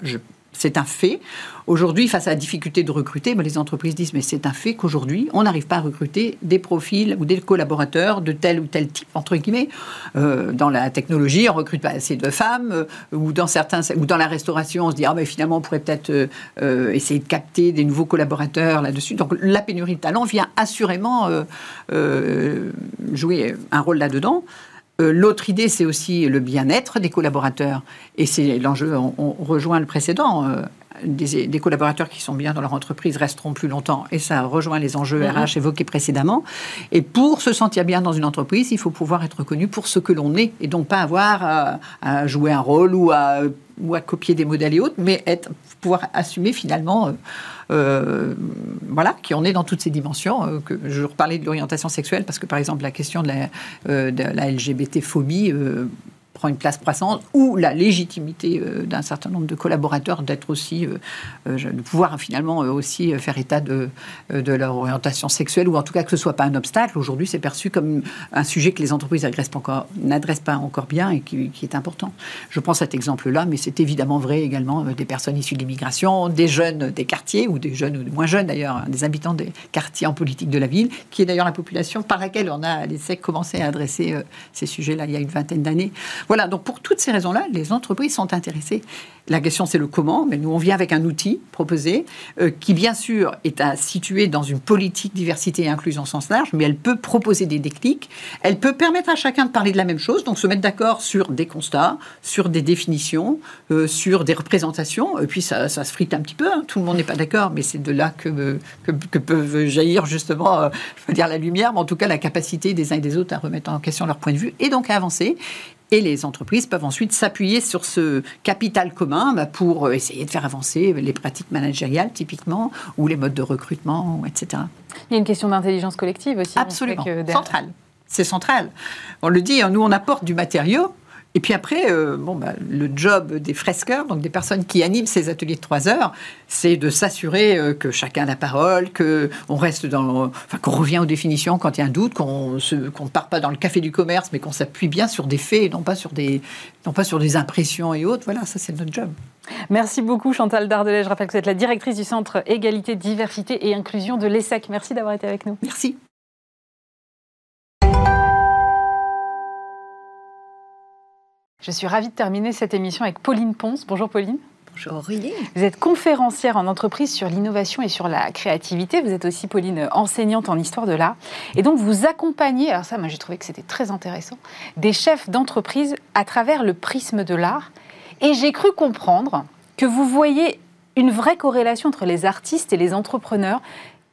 C'est un fait. Aujourd'hui, face à la difficulté de recruter, ben, les entreprises disent mais c'est un fait qu'aujourd'hui, on n'arrive pas à recruter des profils ou des collaborateurs de tel ou tel type, entre guillemets. Euh, dans la technologie, on recrute pas assez de femmes, euh, ou, dans certains, ou dans la restauration, on se dit ah, mais finalement, on pourrait peut-être euh, essayer de capter des nouveaux collaborateurs là-dessus. Donc la pénurie de talent vient assurément jouer un rôle là-dedans. Euh, l'autre idée, c'est aussi le bien-être des collaborateurs. Et c'est l'enjeu, on, rejoint le précédent. Euh, des, collaborateurs qui sont bien dans leur entreprise resteront plus longtemps. Et ça rejoint les enjeux RH mm-hmm. évoqués précédemment. Et pour se sentir bien dans une entreprise, il faut pouvoir être reconnu pour ce que l'on est et donc pas avoir à, jouer un rôle ou à, ou à copier des modèles et autres, mais être, pouvoir assumer finalement. Euh, voilà, qui en est dans toutes ces dimensions. Euh, que je reparlais de l'orientation sexuelle parce que, par exemple, la question de la, euh, de la LGBT-phobie prend une place croissante, ou la légitimité euh, d'un certain nombre de collaborateurs d'être aussi, euh, euh, de pouvoir finalement aussi faire état de, de leur orientation sexuelle, ou en tout cas que ce soit pas un obstacle. Aujourd'hui, c'est perçu comme un sujet que les entreprises n'adressent pas encore, pas encore bien et qui, est important. Je prends cet exemple-là, mais c'est évidemment vrai également des personnes issues de l'immigration, des jeunes des quartiers, ou des jeunes, ou moins jeunes d'ailleurs, hein, des habitants des quartiers en politique de la ville, qui est d'ailleurs la population par laquelle on a à l'ESSEC commencé à adresser ces sujets-là il y a une vingtaine d'années. Voilà, donc pour toutes ces raisons-là, les entreprises sont intéressées. La question, c'est le comment, mais nous, on vient avec un outil proposé euh, qui, bien sûr, est à situer dans une politique diversité et inclusion sens large, mais elle peut proposer des déclics, elle peut permettre à chacun de parler de la même chose, donc se mettre d'accord sur des constats, sur des définitions, euh, sur des représentations, et puis ça, se frite un petit peu, hein. tout le monde n'est pas d'accord, mais c'est de là que, que, peuvent jaillir justement, euh, je veux dire la lumière, mais en tout cas la capacité des uns et des autres à remettre en question leur point de vue, et donc à avancer. Et les entreprises peuvent ensuite s'appuyer sur ce capital commun bah, pour euh, essayer de faire avancer les pratiques managériales, typiquement, ou les modes de recrutement, etc. Il y a une question d'intelligence collective aussi. Absolument. Centrale. C'est central. On le dit, hein, nous, on apporte du matériau, et puis après, euh, bon, bah, le job des fresqueurs, donc des personnes qui animent ces ateliers de trois heures, c'est de s'assurer euh, que chacun a la parole, que on reste dans, enfin, qu'on revient aux définitions quand il y a un doute, qu'on ne part pas dans le café du commerce, mais qu'on s'appuie bien sur des faits et non pas sur des, non pas sur des impressions et autres. Voilà, ça c'est notre job. Merci beaucoup Chantal Dardelet. Je rappelle que vous êtes la directrice du Centre Égalité, Diversité et Inclusion de l'ESSEC. Merci d'avoir été avec nous. Merci. Je suis ravie de terminer cette émission avec Pauline Ponce. Bonjour Pauline. Bonjour Aurélie. Vous êtes conférencière en entreprise sur l'innovation et sur la créativité. Vous êtes aussi, Pauline, enseignante en histoire de l'art. Et donc, vous accompagnez, alors ça, moi j'ai trouvé que c'était très intéressant, des chefs d'entreprise à travers le prisme de l'art. Et j'ai cru comprendre que vous voyez une vraie corrélation entre les artistes et les entrepreneurs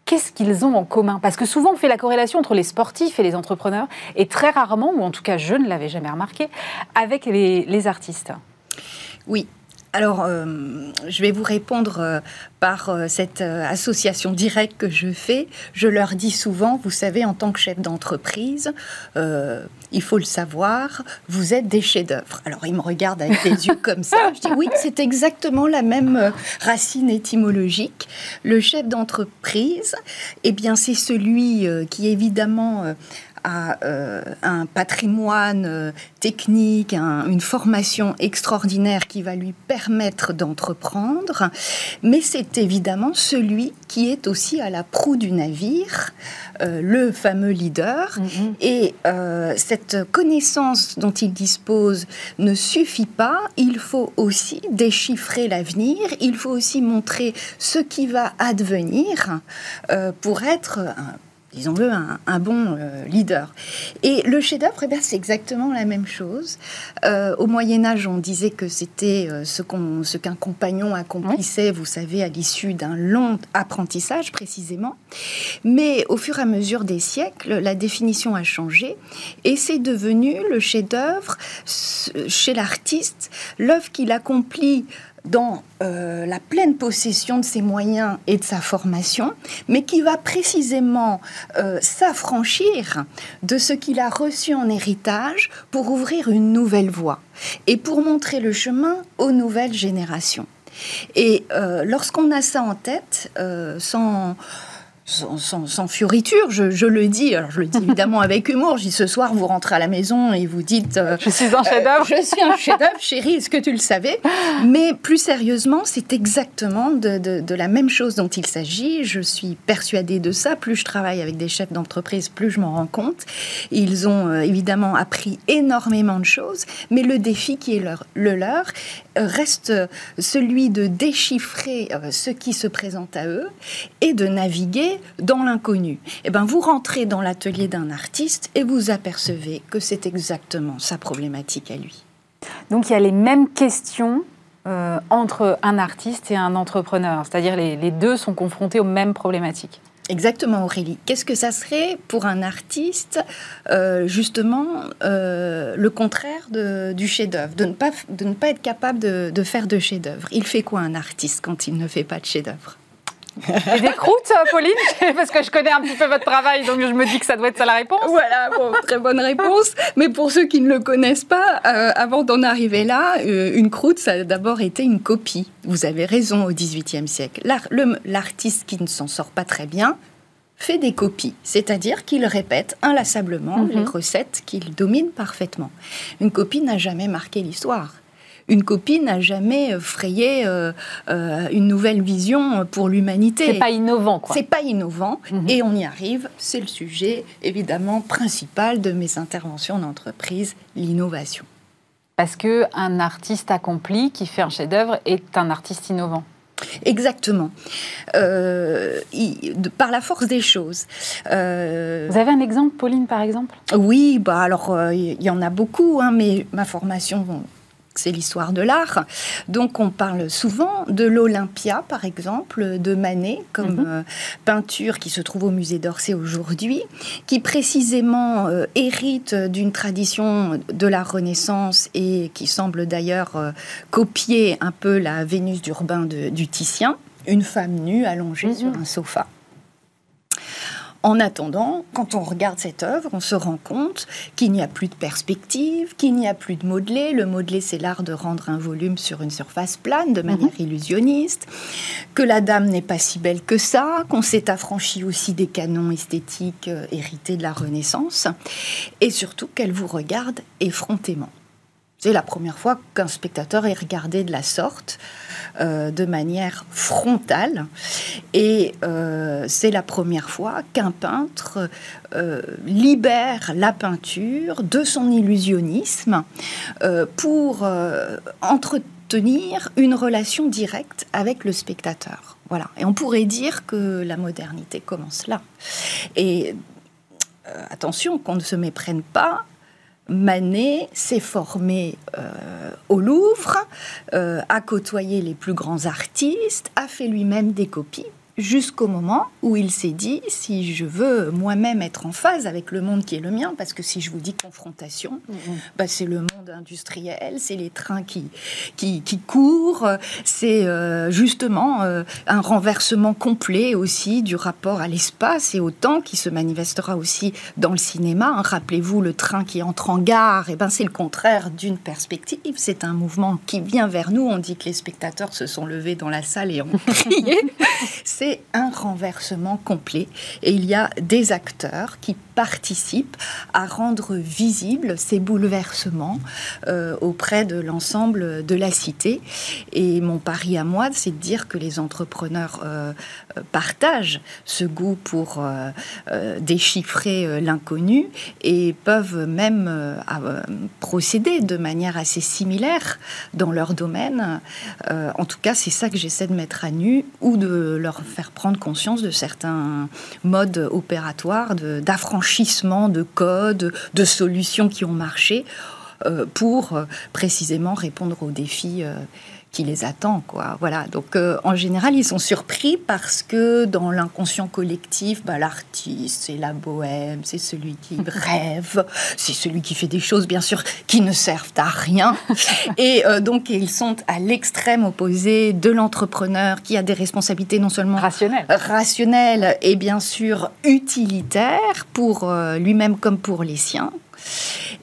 qu'est-ce qu'ils ont en commun? Parce que souvent, on fait la corrélation entre les sportifs et les entrepreneurs, et très rarement, ou en tout cas je ne l'avais jamais remarqué, avec les, artistes. Oui, alors, euh, je vais vous répondre euh, par euh, cette association directe que je fais. Je leur dis souvent, vous savez, en tant que chef d'entreprise, il faut le savoir, vous êtes des chefs-d'œuvre. Alors, ils me regardent avec des yeux comme ça. Je dis, oui, c'est exactement la même racine étymologique. Le chef d'entreprise, eh bien, c'est celui qui, évidemment, a euh, un patrimoine euh, technique, une formation extraordinaire qui va lui permettre d'entreprendre, mais c'est évidemment celui qui est aussi à la proue du navire, euh, le fameux leader. Mm-hmm. Et cette connaissance dont il dispose ne suffit pas, il faut aussi déchiffrer l'avenir, il faut aussi montrer ce qui va advenir pour être un disons-le, un, bon euh, leader. Et le chef-d'œuvre, eh c'est exactement la même chose. Euh, au Moyen Âge, on disait que c'était euh, ce qu'un compagnon accomplissait, vous savez, à l'issue d'un long apprentissage précisément. Mais au fur et à mesure des siècles, la définition a changé et c'est devenu le chef-d'œuvre chez l'artiste, l'œuvre qu'il accomplit dans euh, la pleine possession de ses moyens et de sa formation, mais qui va précisément euh, s'affranchir de ce qu'il a reçu en héritage pour ouvrir une nouvelle voie et pour montrer le chemin aux nouvelles générations. Et euh, lorsqu'on a ça en tête, sans sans, fioriture, je, le dis. Alors, je le dis évidemment avec humour. Je dis ce soir, vous rentrez à la maison et vous dites euh, Je suis un chef-d'œuvre. Euh, je suis un chef-d'œuvre, chérie, est-ce que tu le savais? Mais plus sérieusement, c'est exactement de, la même chose dont il s'agit. Je suis persuadée de ça. Plus je travaille avec des chefs d'entreprise, plus je m'en rends compte. Ils ont euh, évidemment appris énormément de choses, mais le défi qui est leur, le leur reste celui de déchiffrer ce qui se présente à eux et de naviguer dans l'inconnu. Eh ben, vous rentrez dans l'atelier d'un artiste et vous apercevez que c'est exactement sa problématique à lui. Donc il y a les mêmes questions euh, entre un artiste et un entrepreneur, c'est-à-dire les, les deux sont confrontés aux mêmes problématiques. Exactement, Aurélie. Qu'est-ce que ça serait pour un artiste, euh, justement, euh, le contraire du chef-d'œuvre, de, ne pas, de ne pas être capable de, de faire de chef-d'œuvre? Il fait quoi un artiste quand il ne fait pas de chef-d'œuvre? et des croûtes, Pauline Parce que je connais un petit peu votre travail, donc je me dis que ça doit être ça la réponse. Voilà, très bonne réponse. Mais pour ceux qui ne le connaissent pas, euh, avant d'en arriver là, euh, une croûte, ça a d'abord été une copie. Vous avez raison, au XVIIIe siècle. L'artiste qui ne s'en sort pas très bien fait des copies, c'est-à-dire qu'il répète inlassablement mhm. les recettes qu'il domine parfaitement. Une copie n'a jamais marqué l'histoire une copie n'a jamais frayé euh, euh, une nouvelle vision pour l'humanité. C'est pas innovant, quoi. C'est pas innovant, mhm. et on y arrive. C'est le sujet, évidemment, principal de mes interventions d'entreprise, l'innovation. Parce que un artiste accompli qui fait un chef-d'œuvre est un artiste innovant. Exactement. Euh, par la force des choses. Vous avez un exemple, Pauline, par exemple? Oui, bah alors il y, en a beaucoup, hein, mais ma formation c'est l'histoire de l'art. Donc on parle souvent de l'Olympia, par exemple, de Manet, comme mhm. euh, peinture qui se trouve au musée d'Orsay aujourd'hui, qui précisément euh, hérite d'une tradition de la Renaissance et qui semble d'ailleurs euh, copier un peu la Vénus d'Urbain du Titien, une femme nue allongée mhm. sur un sofa. En attendant, quand on regarde cette œuvre, on se rend compte qu'il n'y a plus de perspective, qu'il n'y a plus de modelé. Le modelé, c'est l'art de rendre un volume sur une surface plane de manière mhm. illusionniste, que la dame n'est pas si belle que ça, qu'on s'est affranchi aussi des canons esthétiques euh, hérités de la Renaissance, et surtout qu'elle vous regarde effrontément. C'est la première fois qu'un spectateur est regardé de la sorte, euh, de manière frontale. Et euh, c'est la première fois qu'un peintre euh, libère la peinture de son illusionnisme pour entretenir une relation directe avec le spectateur. Voilà. Et on pourrait dire que la modernité commence là. Et attention qu'on ne se méprenne pas Manet s'est formé euh, au Louvre, euh, a côtoyé les plus grands artistes, a fait lui-même des copies jusqu'au moment où il s'est dit si je veux moi-même être en phase avec le monde qui est le mien, parce que si je vous dis confrontation, mm, mm. bah, c'est le monde industriel, c'est les trains qui, qui, courent, c'est euh, justement euh, un renversement complet aussi du rapport à l'espace et au temps qui se manifestera aussi dans le cinéma. Hein, rappelez-vous le train qui entre en gare, et eh ben c'est le contraire d'une perspective, c'est un mouvement qui vient vers nous. On dit que les spectateurs se sont levés dans la salle et ont crié. c'est un renversement complet et il y a des acteurs qui participent à rendre visibles ces bouleversements euh, auprès de l'ensemble de la cité. Et mon pari à moi, c'est de dire que les entrepreneurs euh, partagent ce goût pour euh, déchiffrer l'inconnu et peuvent même procéder de manière assez similaire dans leur domaine. en tout cas, c'est ça que j'essaie de mettre à nu ou de leur faire prendre conscience de certains modes opératoires, d'affranchissement de, codes, de solutions qui ont marché pour précisément répondre aux défis qui les attend, quoi. Voilà. Donc, euh, en général, ils sont surpris parce que dans l'inconscient collectif, bah, l'artiste, c'est la bohème, c'est celui qui rêve, c'est celui qui fait des choses, bien sûr, qui ne servent à rien. Et euh, donc, ils sont à l'extrême opposé de l'entrepreneur qui a des responsabilités non seulement rationnelles, rationnelles et bien sûr utilitaires pour euh, lui-même comme pour les siens.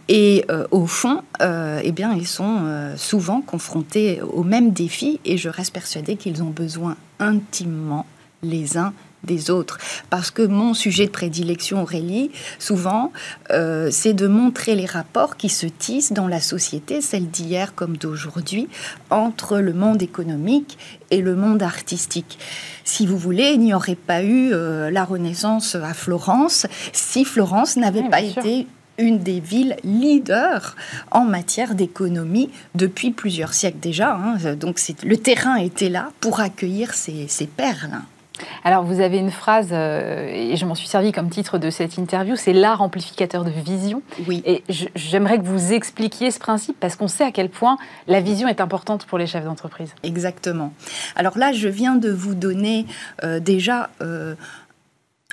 Et euh, au fond, euh, eh bien, ils sont euh, souvent confrontés aux mêmes défis et je reste persuadée qu'ils ont besoin intimement les uns des autres. Parce que mon sujet de prédilection, Aurélie, souvent, c'est de montrer les rapports qui se tissent dans la société, celle d'hier comme d'aujourd'hui, entre le monde économique et le monde artistique. Si vous voulez, il n'y aurait pas eu la Renaissance à Florence si Florence n'avait pas été une des villes leaders en matière d'économie depuis plusieurs siècles déjà. Hein. Donc le terrain était là pour accueillir ces, perles. Alors, vous avez une phrase, euh, et je m'en suis servi comme titre de cette interview, c'est l'art amplificateur de vision. Oui. Et j'aimerais que vous expliquiez ce principe parce qu'on sait à quel point la vision est importante pour les chefs d'entreprise. Exactement. Alors là, je viens de vous donner euh, déjà euh,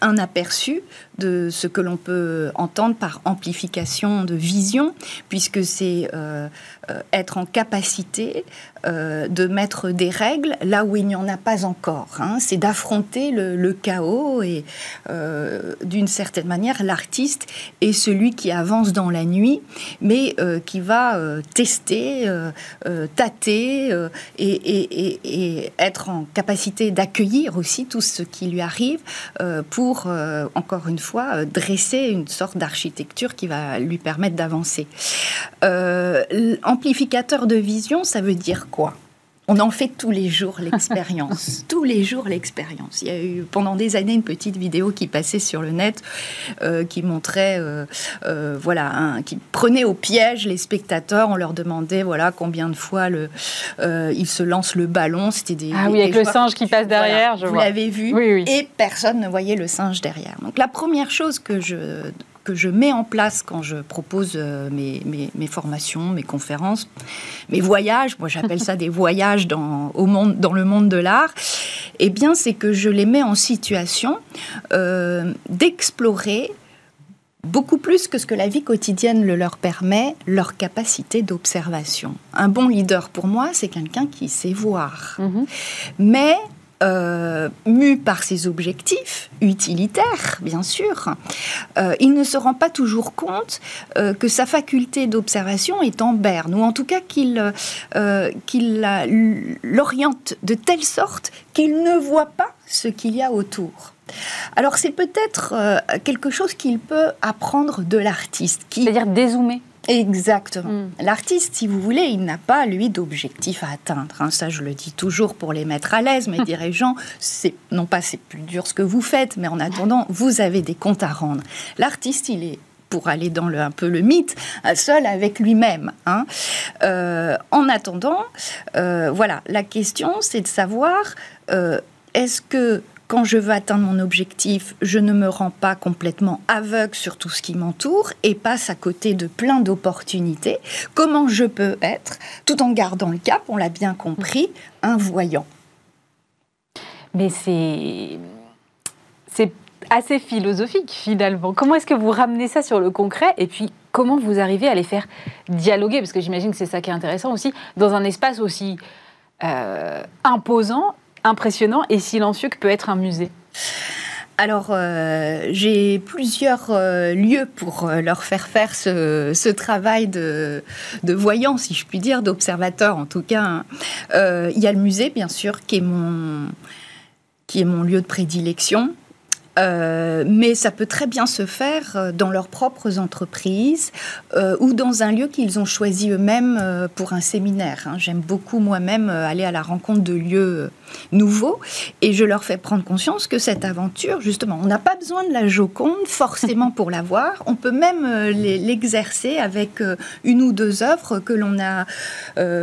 un aperçu de ce que l'on peut entendre par amplification de vision, puisque c'est euh, euh, être en capacité euh, de mettre des règles là où il n'y en a pas encore. Hein. C'est d'affronter le, chaos et d'une certaine manière, l'artiste est celui qui avance dans la nuit, mais qui va tester, tâter et, et, être en capacité d'accueillir aussi tout ce qui lui arrive pour, encore une fois, euh, dresser une sorte d'architecture qui va lui permettre d'avancer. Euh, amplificateur de vision, ça veut dire quoi? On en fait tous les jours l'expérience. tous les jours l'expérience. Il y a eu pendant des années une petite vidéo qui passait sur le net euh, qui montrait, voilà, qui prenait au piège les spectateurs. On leur demandait, voilà, combien de fois le, ils se lancent le ballon. C'était des. Ah oui, avec le singe qui passe derrière, je vous l'avez vu. Et personne ne voyait le singe derrière. Donc la première chose que je que je mets en place quand je propose euh, mes, mes, formations, mes conférences, mes voyages, moi j'appelle ça des voyages dans, au monde, dans le monde de l'art, eh bien c'est que je les mets en situation euh, d'explorer beaucoup plus que ce que la vie quotidienne le leur permet, leur capacité d'observation. Un bon leader pour moi, c'est quelqu'un qui sait voir. Mm-hmm. Mais euh, mu par ses objectifs utilitaires, bien sûr, euh, il ne se rend pas toujours compte euh, que sa faculté d'observation est en berne, ou en tout cas qu'il l'oriente de telle sorte qu'il ne voit pas ce qu'il y a autour. Alors c'est peut-être quelque chose qu'il peut apprendre de l'artiste. C'est-à-dire dézoomer Exactement. Hmm. L'artiste, si vous voulez, il n'a pas, lui, d'objectif à atteindre. Hein. Ça, je le dis toujours pour les mettre à l'aise, mes dirigeants. C'est, non pas c'est plus dur ce que vous faites, mais en attendant, vous avez des comptes à rendre. L'artiste, il est pour aller dans le, un peu le mythe, seul avec lui-même. Hein. Euh, en attendant, euh, voilà, la question, c'est de savoir euh, est-ce que quand je veux atteindre mon objectif, je ne me rends pas complètement aveugle sur tout ce qui m'entoure et passe à côté de plein d'opportunités. Comment je peux être, tout en gardant le cap, on l'a bien compris, un voyant Mais c'est c'est assez philosophique finalement. Comment est-ce que vous ramenez ça sur le concret et puis comment vous arrivez à les faire dialoguer? Parce que j'imagine que c'est ça qui est intéressant aussi, dans un espace aussi euh, imposant impressionnant et silencieux que peut être un musée alors, euh, j'ai plusieurs euh, lieux pour euh, leur faire faire ce, travail de, voyant, si je puis dire, d'observateur en tout cas. Il y a le musée, bien sûr, qui est mon, lieu de prédilection. Mais ça peut très bien se faire dans leurs propres entreprises ou dans un lieu qu'ils ont choisi eux-mêmes pour un séminaire. Hein. J'aime beaucoup moi-même aller à la rencontre de lieux nouveaux et je leur fais prendre conscience que cette aventure, justement, on n'a pas besoin de la Joconde forcément pour la voir. On peut même l'exercer avec une ou deux œuvres que l'on a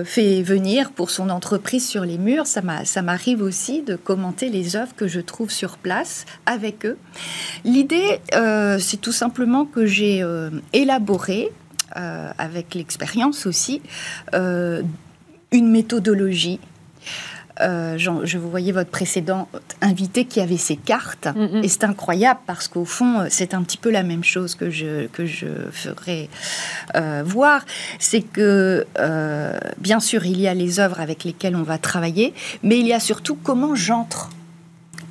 fait venir pour son entreprise sur les murs. Ça m'arrive aussi de commenter les œuvres que je trouve sur place avec L'idée, euh, c'est tout simplement que j'ai euh, élaboré, euh, avec l'expérience aussi, une méthodologie je vous voyais votre précédent invité qui avait ses cartes. Mm-hmm. Et c'est incroyable parce qu'au fond, c'est un petit peu la même chose que je, que je ferai voir. C'est que, bien sûr, il y a les œuvres avec lesquelles on va travailler, mais il y a surtout comment j'entre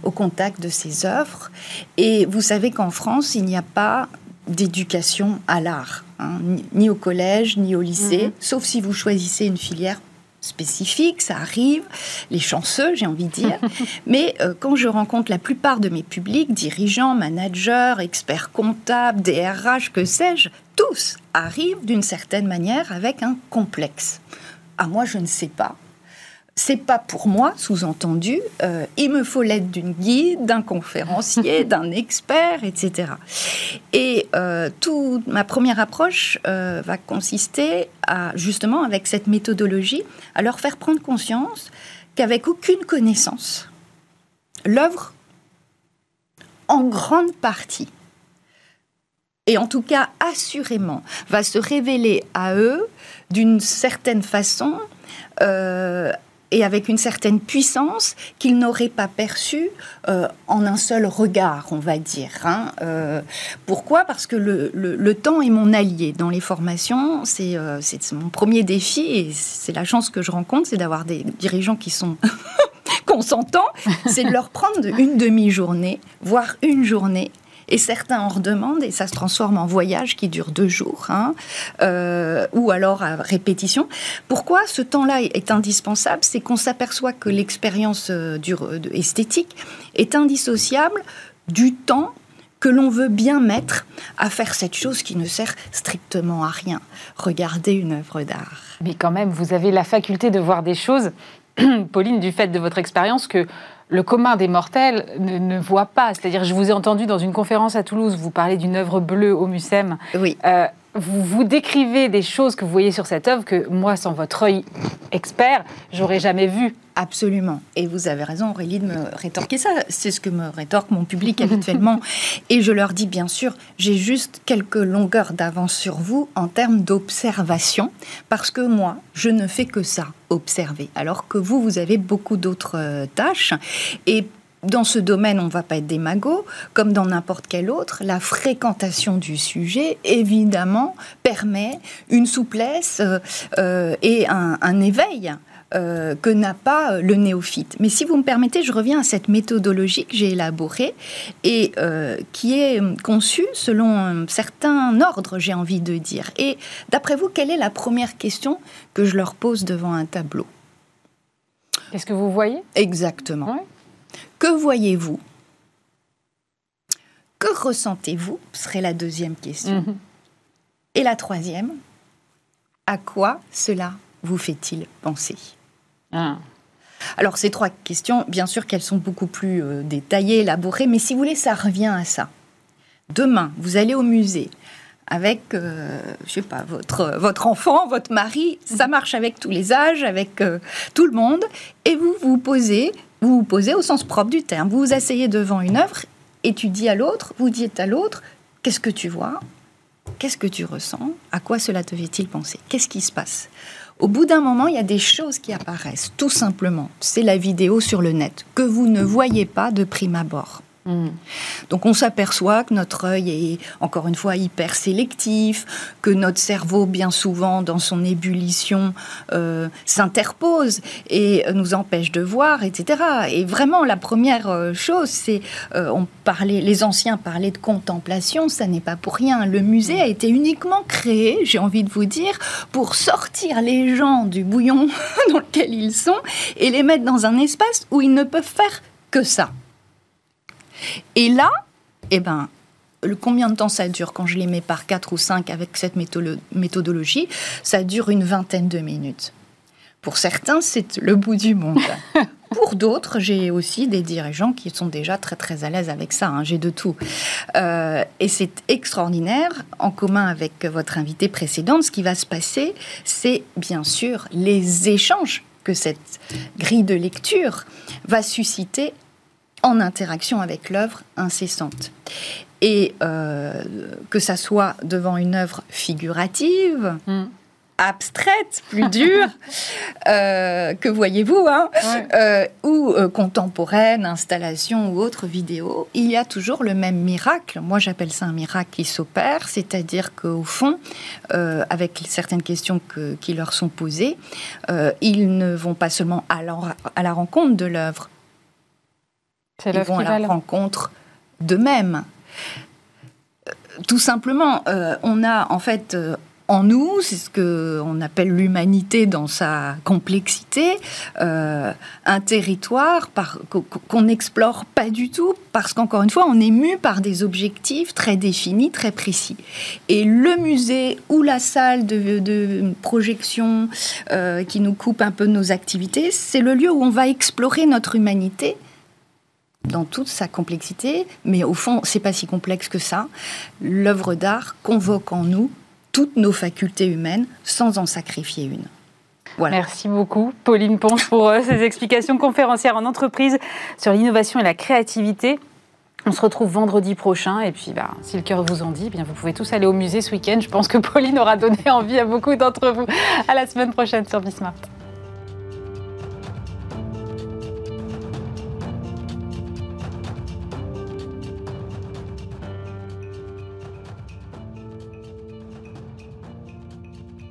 au contact de ces œuvres. Et vous savez qu'en France, il n'y a pas d'éducation à l'art, hein, ni, au collège, ni au lycée, mhm. sauf si vous choisissez une filière spécifique, ça arrive, les chanceux, j'ai envie de dire. Mais euh, quand je rencontre la plupart de mes publics, dirigeants, managers, experts comptables, DRH, que sais-je, tous arrivent d'une certaine manière avec un complexe. Ah, moi, je ne sais pas c'est pas pour moi, sous-entendu, euh, il me faut l'aide d'une guide, d'un conférencier, d'un expert, etc. Et euh, toute ma première approche euh, va consister à, justement, avec cette méthodologie, à leur faire prendre conscience qu'avec aucune connaissance, l'œuvre, en grande partie, et en tout cas assurément, va se révéler à eux d'une certaine façon et avec une certaine puissance qu'ils n'auraient pas perçue euh, en un seul regard, on va dire. Hein. Euh, pourquoi? Parce que le, le, temps est mon allié dans les formations. Euh, c'est mon premier défi et c'est la chance que je rencontre, c'est d'avoir des dirigeants qui sont consentants. C'est de leur prendre une demi-journée, voire une journée et certains en redemandent et ça se transforme en voyage qui dure deux jours, hein, euh, ou alors à répétition. Pourquoi ce temps-là est indispensable? C'est qu'on s'aperçoit que l'expérience euh, esthétique est indissociable du temps que l'on veut bien mettre à faire cette chose qui ne sert strictement à rien. Regarder une œuvre d'art. Mais quand même, vous avez la faculté de voir des choses, Pauline, du fait de votre expérience, que le commun des mortels ne, voit pas. C'est-à-dire, je vous ai entendu dans une conférence à Toulouse, vous parlez d'une œuvre bleue au Mucem. Oui. Euh, vous, vous décrivez des choses que vous voyez sur cette œuvre que moi, sans votre œil expert, j'aurais jamais vu. Absolument. Et vous avez raison, Aurélie, de me rétorquer ça. C'est ce que me rétorque mon public habituellement. Et je leur dis, bien sûr, j'ai juste quelques longueurs d'avance sur vous en termes d'observation, parce que moi, je ne fais que ça, observer. Alors que vous, vous avez beaucoup d'autres euh, tâches. Et dans ce domaine, on ne va pas être des magots, comme dans n'importe quel autre. La fréquentation du sujet, évidemment, permet une souplesse euh, euh, et un éveil euh, que n'a pas le néophyte. Mais si vous me permettez, je reviens à cette méthodologie que j'ai élaborée et euh, qui est conçue selon un certain ordre, j'ai envie de dire. Et d'après vous, quelle est la première question que je leur pose devant un tableau? Qu'est-ce que vous voyez? Exactement. Que voyez-vous? Que ressentez-vous? serait la deuxième question. Mhm. Et la troisième, à quoi cela vous fait-il penser? Ah. Alors ces trois questions, bien sûr qu'elles sont beaucoup plus euh, détaillées, élaborées, mais si vous voulez, ça revient à ça. Demain, vous allez au musée avec, euh, je sais pas, votre, votre enfant, votre mari, ça marche avec tous les âges, avec euh, tout le monde, et vous vous posez, vous vous posez au sens propre du terme. Vous vous asseyez devant une œuvre et tu dis à l'autre, vous dites à l'autre, qu'est-ce que tu vois? Qu'est-ce que tu ressens? À quoi cela te fait-il penser? Qu'est-ce qui se passe? Au bout d'un moment, il y a des choses qui apparaissent, tout simplement. C'est la vidéo sur le net, que vous ne voyez pas de prime abord. Mm. Donc on s'aperçoit que notre œil est encore une fois hyper sélectif, que notre cerveau bien souvent dans son ébullition euh, s'interpose et nous empêche de voir, etc. Et vraiment la première euh, chose, c'est euh, on parlait, les anciens parlaient de contemplation, ça n'est pas pour rien. Le musée a été uniquement créé, j'ai envie de vous dire, pour sortir les gens du bouillon dans lequel ils sont et les mettre dans un espace où ils ne peuvent faire que ça. Et là, Eh ben, le combien de temps ça dure quand je les mets par 4 ou 5 avec cette méthodologie Ça dure une vingtaine de minutes. Pour certains, c'est le bout du monde. Pour d'autres, j'ai aussi des dirigeants qui sont déjà très très à l'aise avec ça. Hein. j'ai de tout. Euh, et c'est extraordinaire. En commun avec votre invité précédente, ce qui va se passer, c'est bien sûr les échanges que cette grille de lecture va susciter en interaction avec l'œuvre incessante. Et euh, que ça soit devant une œuvre figurative, mm abstraite, plus dure, euh, que voyez-vous, hein, euh, ou euh, contemporaine, installation ou autre vidéo, il y a toujours le même miracle. Moi, j'appelle ça un miracle qui s'opère, c'est-à-dire qu'au fond, avec certaines questions qui leur sont posées, ils ne vont pas seulement à la, rencontre de l'œuvre, ils vont à la rencontre d'eux-mêmes. Tout simplement, on a en fait en nous, c'est ce qu'on appelle l'humanité dans sa complexité, euh, un territoire qu'on n'explore pas du tout, parce qu'encore une fois, on est mu par des objectifs très définis, très précis. Et le musée ou la salle de, projection euh, qui nous coupe un peu nos activités, c'est le lieu où on va explorer notre humanité dans toute sa complexité, mais au fond, c'est pas si complexe que ça. L'œuvre d'art convoque en nous toutes nos facultés humaines sans en sacrifier une. Voilà. Merci beaucoup, Pauline Ponce, pour euh, ces explications conférencières en entreprise sur l'innovation et la créativité. On se retrouve vendredi prochain et puis bah, si le cœur vous en dit, eh bien, vous pouvez tous aller au musée ce week-end. Je pense que Pauline aura donné envie à beaucoup d'entre vous. À la semaine prochaine sur Bismart.